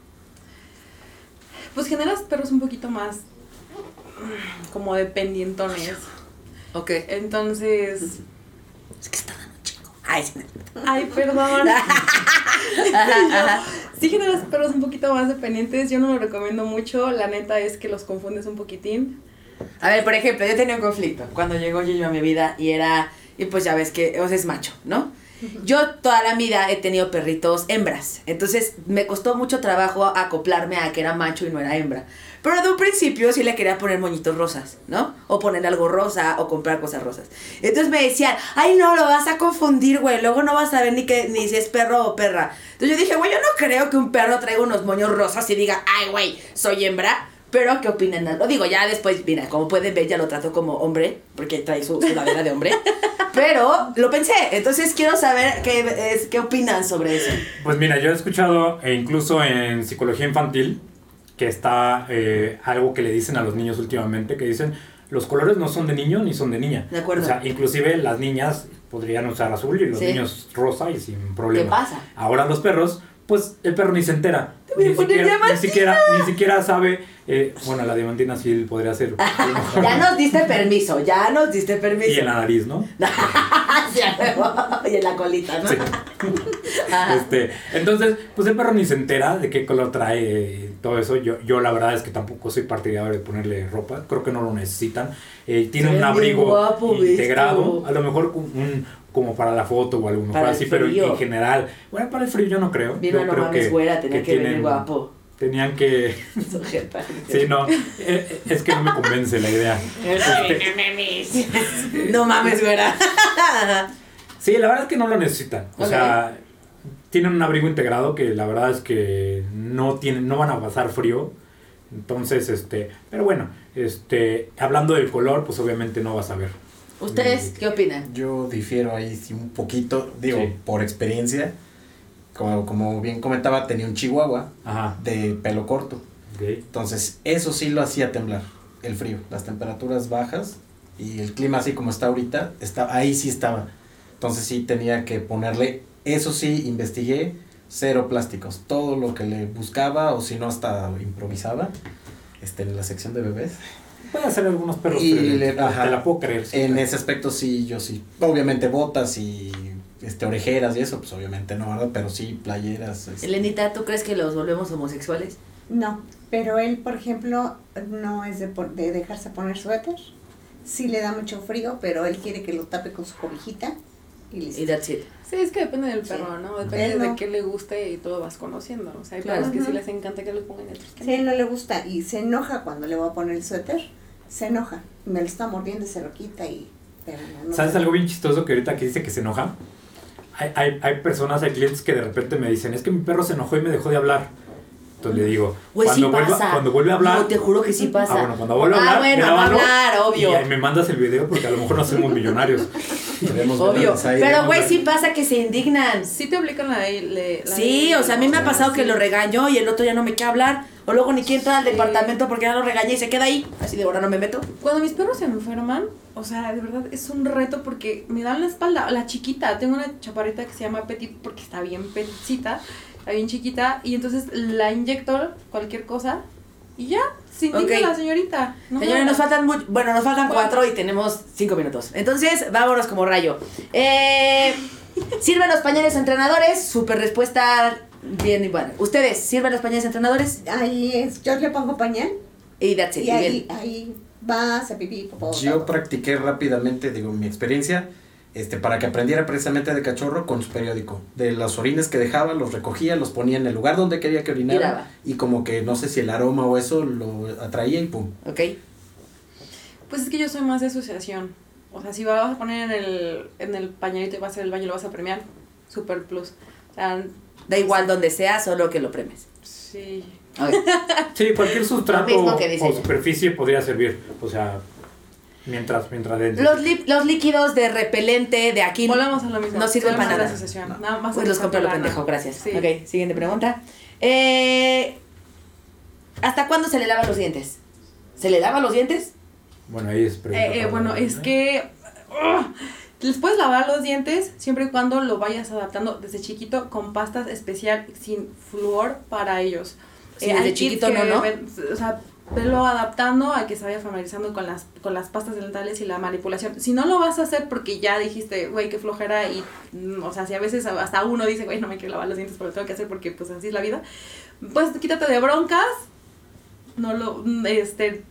Pues generas perros un poquito más como dependientones. Ok. Entonces, Es que está. Ay, perdón. *laughs* Sí generas perros un poquito más dependientes, yo no lo recomiendo mucho, la neta es que los confundes un poquitín. A ver, por ejemplo, yo tenía un conflicto cuando llegó Gillo a mi vida y era, y pues ya ves que, o sea, es macho, ¿no? Yo toda la vida he tenido perritos hembras, entonces me costó mucho trabajo acoplarme a que era macho y no era hembra. Pero de un principio sí le quería poner moñitos rosas, ¿no? O ponerle algo rosa o comprar cosas rosas. Entonces me decían, ay no, lo vas a confundir, güey, luego no vas a ver ni, que, ni si es perro o perra. Entonces yo dije, güey, yo no creo que un perro traiga unos moños rosas y diga, ay, güey, soy hembra. Pero, ¿qué opinan? Lo digo, ya después, mira, como pueden ver, ya lo trato como hombre, porque trae su sudadera de hombre. *laughs* Pero lo pensé, entonces quiero saber qué, es, qué opinan sobre eso. Pues mira, yo he escuchado, e incluso en psicología infantil, que está eh, algo que le dicen a los niños últimamente, que dicen, los colores no son de niño ni son de niña. De acuerdo. O sea, inclusive las niñas podrían usar azul y los Sí. niños rosa y sin problema. ¿Qué pasa? Ahora los perros, pues el perro ni se entera. Ni siquiera, ni siquiera, ni siquiera sabe, eh, bueno, la diamantina sí podría ser. *laughs* Ya nos diste permiso, ya nos diste permiso. Y en la nariz, ¿no? *laughs* Y en la colita, ¿no? Sí. *laughs* Este, entonces, pues el perro ni se entera de qué color trae eh, todo eso. Yo, yo la verdad es que tampoco soy partidario de ponerle ropa. Creo que no lo necesitan. Eh, tiene un bien abrigo guapo, integrado. visto. A lo mejor un, un- como para la foto o algo mejor así, pero en general. Bueno, para el frío yo no creo. Mira, yo no creo mames, que, güera, tenía que, venir tienen- guapo. Tenían que. Sujeta. Sí, no. eh, eh, es que no me convence la idea. Este, No mames, güera. Sí, la verdad es que no lo necesitan. O sea, tienen un abrigo integrado que la verdad es que no tienen, no van a pasar frío. Entonces, este, pero bueno, este, hablando del color, pues obviamente no vas a ver. ¿Ustedes qué opinan? Yo difiero ahí sí un poquito, digo, Sí. por experiencia. Como, como bien comentaba, tenía un chihuahua Ajá. de pelo corto. ok. Entonces, eso sí lo hacía temblar, el frío, las temperaturas bajas y el clima así como está ahorita, está, ahí sí estaba. Entonces sí tenía que ponerle, eso sí, investigué, cero plásticos, todo lo que le buscaba o si no hasta improvisaba, este, en la sección de bebés. Puede hacer algunos perros, Y pero le- te ajá. la puedo creer. sí, En claro. ese aspecto sí, yo sí. Obviamente botas y este orejeras y eso, pues obviamente no, ¿verdad? Pero sí playeras. este, Elenita, ¿tú crees que los volvemos homosexuales? No, pero él, por ejemplo, no es de, por- de dejarse poner suéter. Sí le da mucho frío, pero él quiere que lo tape con su cobijita y listo. Y that's it. Sí, es que depende del Sí. perro, ¿no? Depende Él no. de qué le guste y todo vas conociendo. O sea, hay Claro. perros que sí les encanta que les pongan y otros que a él no le gusta y se enoja cuando le voy a poner el suéter, se enoja. Me lo está mordiendo y se lo quita y... Pero no, no ¿Sabes algo bien chistoso que ahorita que dice que se enoja? Hay, hay, hay personas, hay clientes que de repente me dicen, es que mi perro se enojó y me dejó de hablar. Entonces le digo, Güey, sí cuando, vuelva, pasa. cuando vuelve a hablar, No, te juro que sí pasa. Ah, bueno, cuando vuelva a hablar, Ah, bueno, grábalo a hablar, obvio. Y ahí me mandas el video porque a lo mejor *laughs* no somos millonarios. Obvio. Pero, güey, sí pasa que se indignan. Sí te obligan la la Sí, o sea, a mí me ha pasado que Sí. lo regaño y el otro ya no me quiere hablar. O luego ni quiere entrar al Sí. departamento porque ya lo regañé y se queda ahí. Así de ahora no me meto. Cuando mis perros se enferman, o sea, de verdad es un reto porque me dan la espalda. La chiquita, tengo una chaparrita que se llama Petit porque está bien petitcita, está bien chiquita, y entonces la inyecto cualquier cosa y ya, se indigna Ok. la señorita. No Señores, nos faltan much- bueno, nos faltan cuatro y tenemos cinco minutos. Entonces, vámonos como rayo. Eh, *laughs* ¿Sirven los pañales entrenadores? Super respuesta bien y bueno. ¿Ustedes sirven los pañales entrenadores? Ahí es, yo le pongo pañal Y that's it. y y ahí, bien. ahí va, hace pipí, popó. Yo todo. practiqué rápidamente, digo, mi experiencia, este, para que aprendiera precisamente de cachorro con su periódico. De los orines que dejaba, los recogía, los ponía en el lugar donde quería que Miraba. orinara. Y como que no sé si el aroma o eso lo atraía y pum. Ok. Pues es que yo soy más de asociación. O sea, si vas a poner en el, en el pañalito y vas a hacer el baño y lo vas a premiar, super plus. O sea, Da igual donde sea, solo que lo premes. sí. *laughs* Sí, cualquier sustrato o ella. superficie podría servir. O sea, mientras, mientras dentro. Los, li- los líquidos de repelente de aquí. Volvemos a lo mismo. No sirven para nada. asociación. No. Nada más Pues los compré a lo pendejo, gracias. Sí. Ok, siguiente pregunta. Eh, ¿Hasta cuándo se le lavan los dientes? ¿Se le lavan los dientes? Bueno, ahí es pregunta Eh, eh, bueno, es que ugh, les puedes lavar los dientes siempre y cuando lo vayas adaptando desde chiquito con pastas especial sin flúor para ellos. Sí, Eh, desde chiquito que no, ¿no? o sea, velo adaptando a que se vaya familiarizando con las, con las pastas dentales y la manipulación. Si no lo vas a hacer porque ya dijiste, güey, qué flojera y, mm, o sea, si a veces hasta uno dice, güey, no me quiero lavar los dientes, pero lo tengo que hacer porque pues así es la vida, pues quítate de broncas, no lo, este,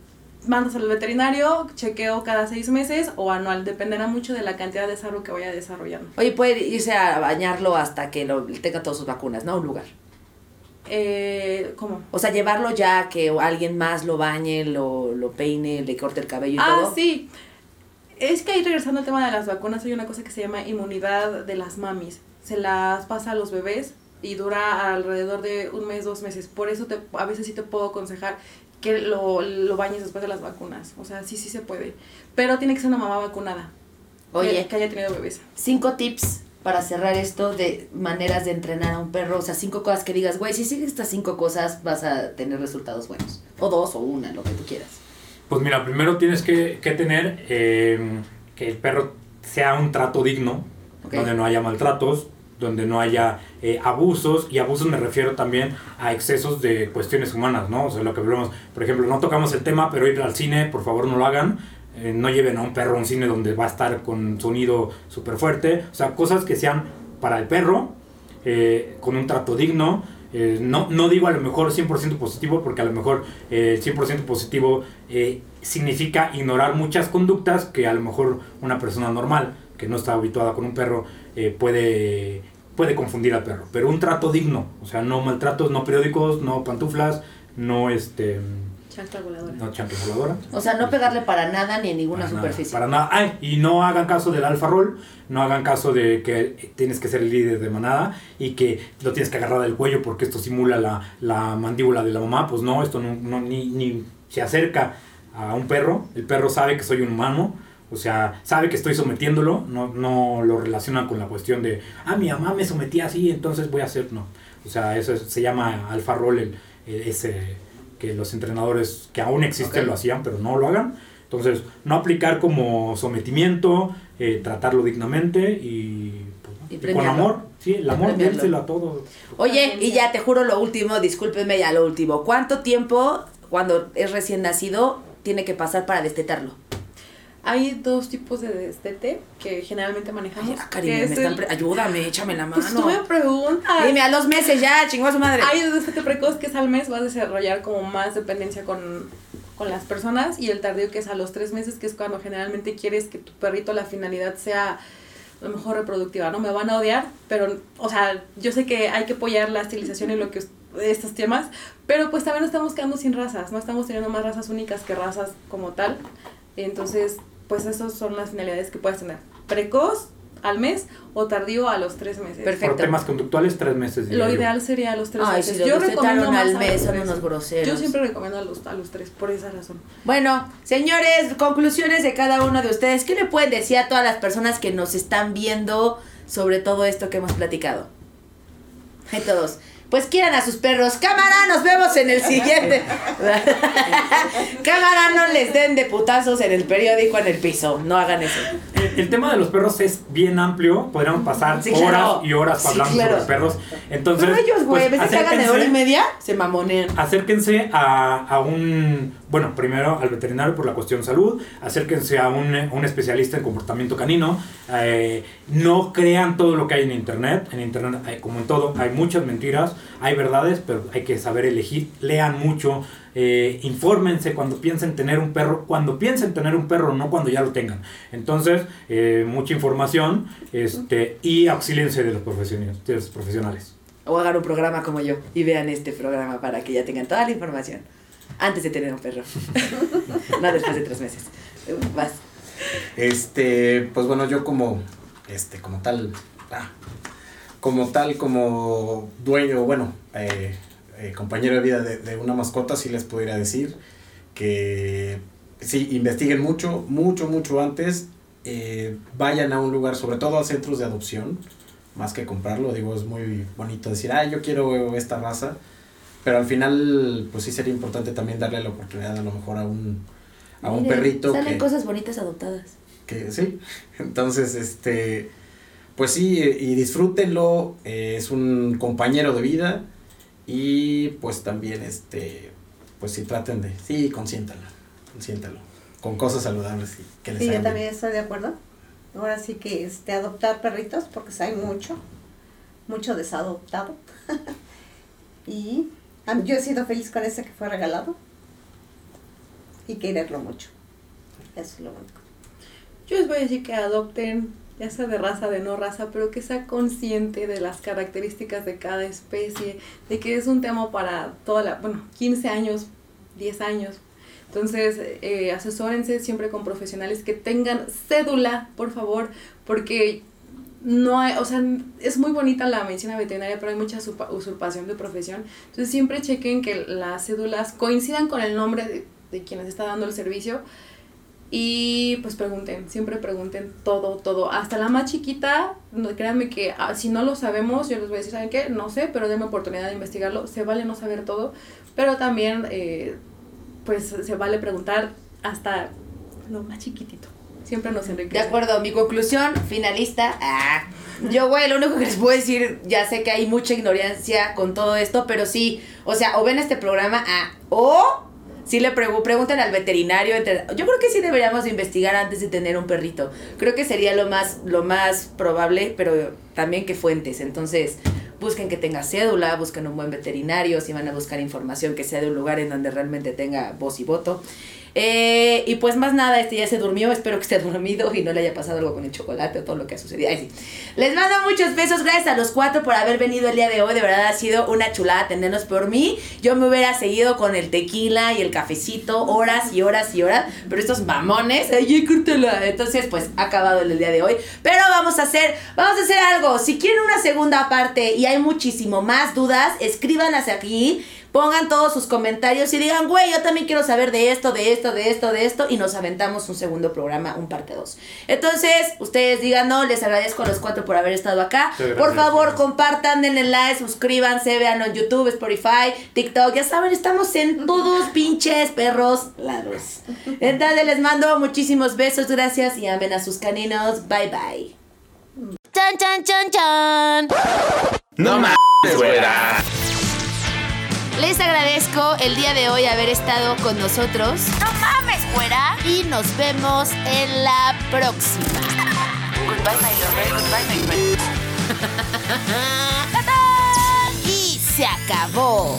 mandas al veterinario, chequeo cada seis meses o anual, dependerá mucho de la cantidad de sarro que vaya desarrollando. Oye, puede irse a bañarlo hasta que lo, tenga todas sus vacunas, ¿no? Un lugar. Eh, ¿Cómo? O sea, llevarlo ya que alguien más lo bañe, lo, lo peine, le corte el cabello y Ah, todo. sí. Es que ahí regresando al tema de las vacunas, hay una cosa que se llama inmunidad de las mamis. Se las pasa a los bebés y dura alrededor de un mes, dos meses. Por eso te, a veces sí te puedo aconsejar que lo, lo bañes después de las vacunas. O sea, sí, sí se puede. Pero tiene que ser una mamá vacunada. Oye. Que, que haya tenido bebés. Cinco tips para cerrar esto de maneras de entrenar a un perro. O sea, cinco cosas que digas, güey, si sigues estas cinco cosas vas a tener resultados buenos. O dos o una, lo que tú quieras. Pues mira, primero tienes que, que tener eh, que el perro sea un trato digno, donde no haya maltratos, donde no haya eh, abusos, y abusos me refiero también a excesos de cuestiones humanas, ¿no? O sea, lo que hablamos, por ejemplo, no tocamos el tema, pero ir al cine, por favor no lo hagan, eh, no lleven a un perro a un cine donde va a estar con sonido súper fuerte, o sea, cosas que sean para el perro, eh, con un trato digno. No, no digo a lo mejor 100% positivo, porque a lo mejor eh, 100% positivo significa ignorar muchas conductas que a lo mejor una persona normal, que no está habituada con un perro, eh, puede, puede confundir al perro. Pero un trato digno, o sea, no maltratos, no periódicos, no pantuflas, no este Chancla voladora. no chancla voladora. O sea, no pegarle para nada ni en ninguna Para nada, superficie. para nada. Ay, y no hagan caso del alfa roll, no hagan caso de que tienes que ser el líder de manada y que lo tienes que agarrar del cuello porque esto simula la, la mandíbula de la mamá. Pues no, esto no, no- ni, ni se acerca a un perro. El perro sabe que soy un humano. O sea, sabe que estoy sometiéndolo, no, no lo relacionan con la cuestión de, ah, mi mamá me sometía así, entonces voy a hacer, no. O sea, eso es- se llama alfa roll, el, el- ese que los entrenadores que aún existen lo hacían, pero no lo hagan. Entonces, no aplicar como sometimiento, eh, tratarlo dignamente y, pues, Y y con amor. Sí, el amor, dérselo a todo. Oye, y ya te juro lo último, discúlpenme ya lo último. ¿Cuánto tiempo, cuando es recién nacido, tiene que pasar para destetarlo? Hay dos tipos de destete que generalmente manejamos. Ay, que cariño, me es están el- ayúdame, échame la mano. Pues tú me preguntas. Dime, a los meses ya, chingó a su madre. Hay un destete precoz que es al mes, vas a desarrollar como más dependencia con, con las personas y el tardío que es a los tres meses, que es cuando generalmente quieres que tu perrito la finalidad sea a lo mejor reproductiva, ¿no? Me van a odiar, pero, o sea, yo sé que hay que apoyar la estilización y lo que estos temas, pero pues también estamos quedando sin razas, no estamos teniendo más razas únicas que razas como tal, entonces, pues esas son las finalidades que puedes tener, precoz al mes o tardío a los tres meses. Perfecto. Por temas conductuales, tres meses. Lo yo. ideal sería a los tres Ay, meses. si yo recomiendo al más a mes, son unos groseros. Yo siempre recomiendo a los, a los tres, por esa razón. Bueno, señores, conclusiones de cada uno de ustedes. ¿Qué le pueden decir a todas las personas que nos están viendo sobre todo esto que hemos platicado? A todos. Pues quieran a sus perros. Cámara, nos vemos en el siguiente. *laughs* Cámara, no les den de putazos en el periódico en el piso. No hagan eso. El, el tema de los perros es bien amplio, podríamos pasar Sí, horas claro. y horas Sí, hablando claro. sobre perros. Entonces, Pero ellos, güey, pues, vez de que hagan de hora y media, se mamonean. Acérquense a, a un, bueno, primero al veterinario por la cuestión salud, acérquense a un, un especialista en comportamiento canino, eh, no crean todo lo que hay en internet, en internet hay- como en todo hay muchas mentiras, hay verdades, pero hay que saber elegir, lean mucho, eh, infórmense cuando piensen tener un perro, cuando piensen tener un perro, no cuando ya lo tengan. Entonces, eh, mucha información este, y auxíliense de los. De los profesionales. O hagan un programa como yo y vean este programa para que ya tengan toda la información antes de tener un perro. *laughs* no después de tres meses. Vas. Este, pues bueno, yo como, este, como tal, ah, como tal, como dueño, bueno, eh, eh, compañero de vida de, una mascota, sí les pudiera decir que sí, investiguen mucho, mucho, mucho antes, eh, vayan a un lugar, sobre todo a centros de adopción, más que comprarlo, digo, es muy bonito decir, ah, yo quiero esta raza, pero al final, pues sí sería importante también darle la oportunidad a lo mejor a un, a un perrito Salen que cosas bonitas adoptadas. que sí. *laughs* Entonces, este, pues sí, eh, y disfrútenlo, eh, es un compañero de vida y pues también, este, pues sí, traten de, sí, consiéntalo, consiéntalo, con cosas saludables y que les Sí, yo bien. también estoy de acuerdo. Ahora sí que este, adoptar perritos, porque hay mucho, mucho desadoptado. *laughs* y yo he sido feliz con ese que fue regalado y quererlo mucho. Eso es lo único. Yo les voy a decir que adopten, ya sea de raza, de no raza, pero que sea consciente de las características de cada especie, de que es un tema para toda la, bueno, 15 años, 10 años. Entonces, eh, asesórense siempre con profesionales que tengan cédula, por favor, porque no hay, o sea, es muy bonita la medicina veterinaria, pero hay mucha usurpación de profesión. Entonces siempre chequen que las cédulas coincidan con el nombre de, de quien les está dando el servicio. Y pues pregunten, siempre pregunten todo, todo. Hasta la más chiquita, créanme que ah, si no lo sabemos, yo les voy a decir, ¿saben qué? No sé, pero denme oportunidad de investigarlo. Se vale no saber todo, pero también eh, pues se vale preguntar hasta lo más chiquitito. Siempre nos enriquece. De acuerdo, mi conclusión finalista. Ah, yo, güey, lo único que les puedo decir, ya sé que hay mucha ignorancia con todo esto, pero sí, o sea, o ven este programa ah, o si le pregunten al veterinario. Yo creo que sí deberíamos investigar antes de tener un perrito. Creo que sería lo más, lo más probable, pero también que fuentes. Entonces, busquen que tenga cédula, busquen un buen veterinario, si van a buscar información que sea de un lugar en donde realmente tenga voz y voto. Eh, y pues más nada, este ya se durmió. Espero que esté *laughs* dormido y no le haya pasado algo con el chocolate o todo lo que ha sucedido. Les mando muchos besos. Gracias a los cuatro por haber venido el día de hoy. De verdad ha sido una chulada tenernos por mí. Yo me hubiera seguido con el tequila y el cafecito horas y horas y horas. Pero estos mamones, ay, córtala. Entonces, pues ha acabado el día de hoy. Pero vamos a hacer, vamos a hacer algo. Si quieren una segunda parte y hay muchísimo más dudas, escríbanlas aquí pongan todos sus comentarios y digan, güey, yo también quiero saber de esto, de esto, de esto, de esto, y nos aventamos un segundo programa, un parte 2. Entonces, ustedes digan, no, les agradezco a los cuatro por haber estado acá. por favor, compartan, denle like, suscríbanse, vean en YouTube, Spotify, TikTok, ya saben, estamos en todos *laughs* pinches perros lados. Entonces, les mando muchísimos besos, gracias y amen a sus caninos. Bye bye. Chan, chan, chan, chan. No mames, güera. Les agradezco el día de hoy haber estado con nosotros. No mames, güera. Y nos vemos en la próxima. Goodbye, my lover. Goodbye, my friend. *laughs* y se acabó.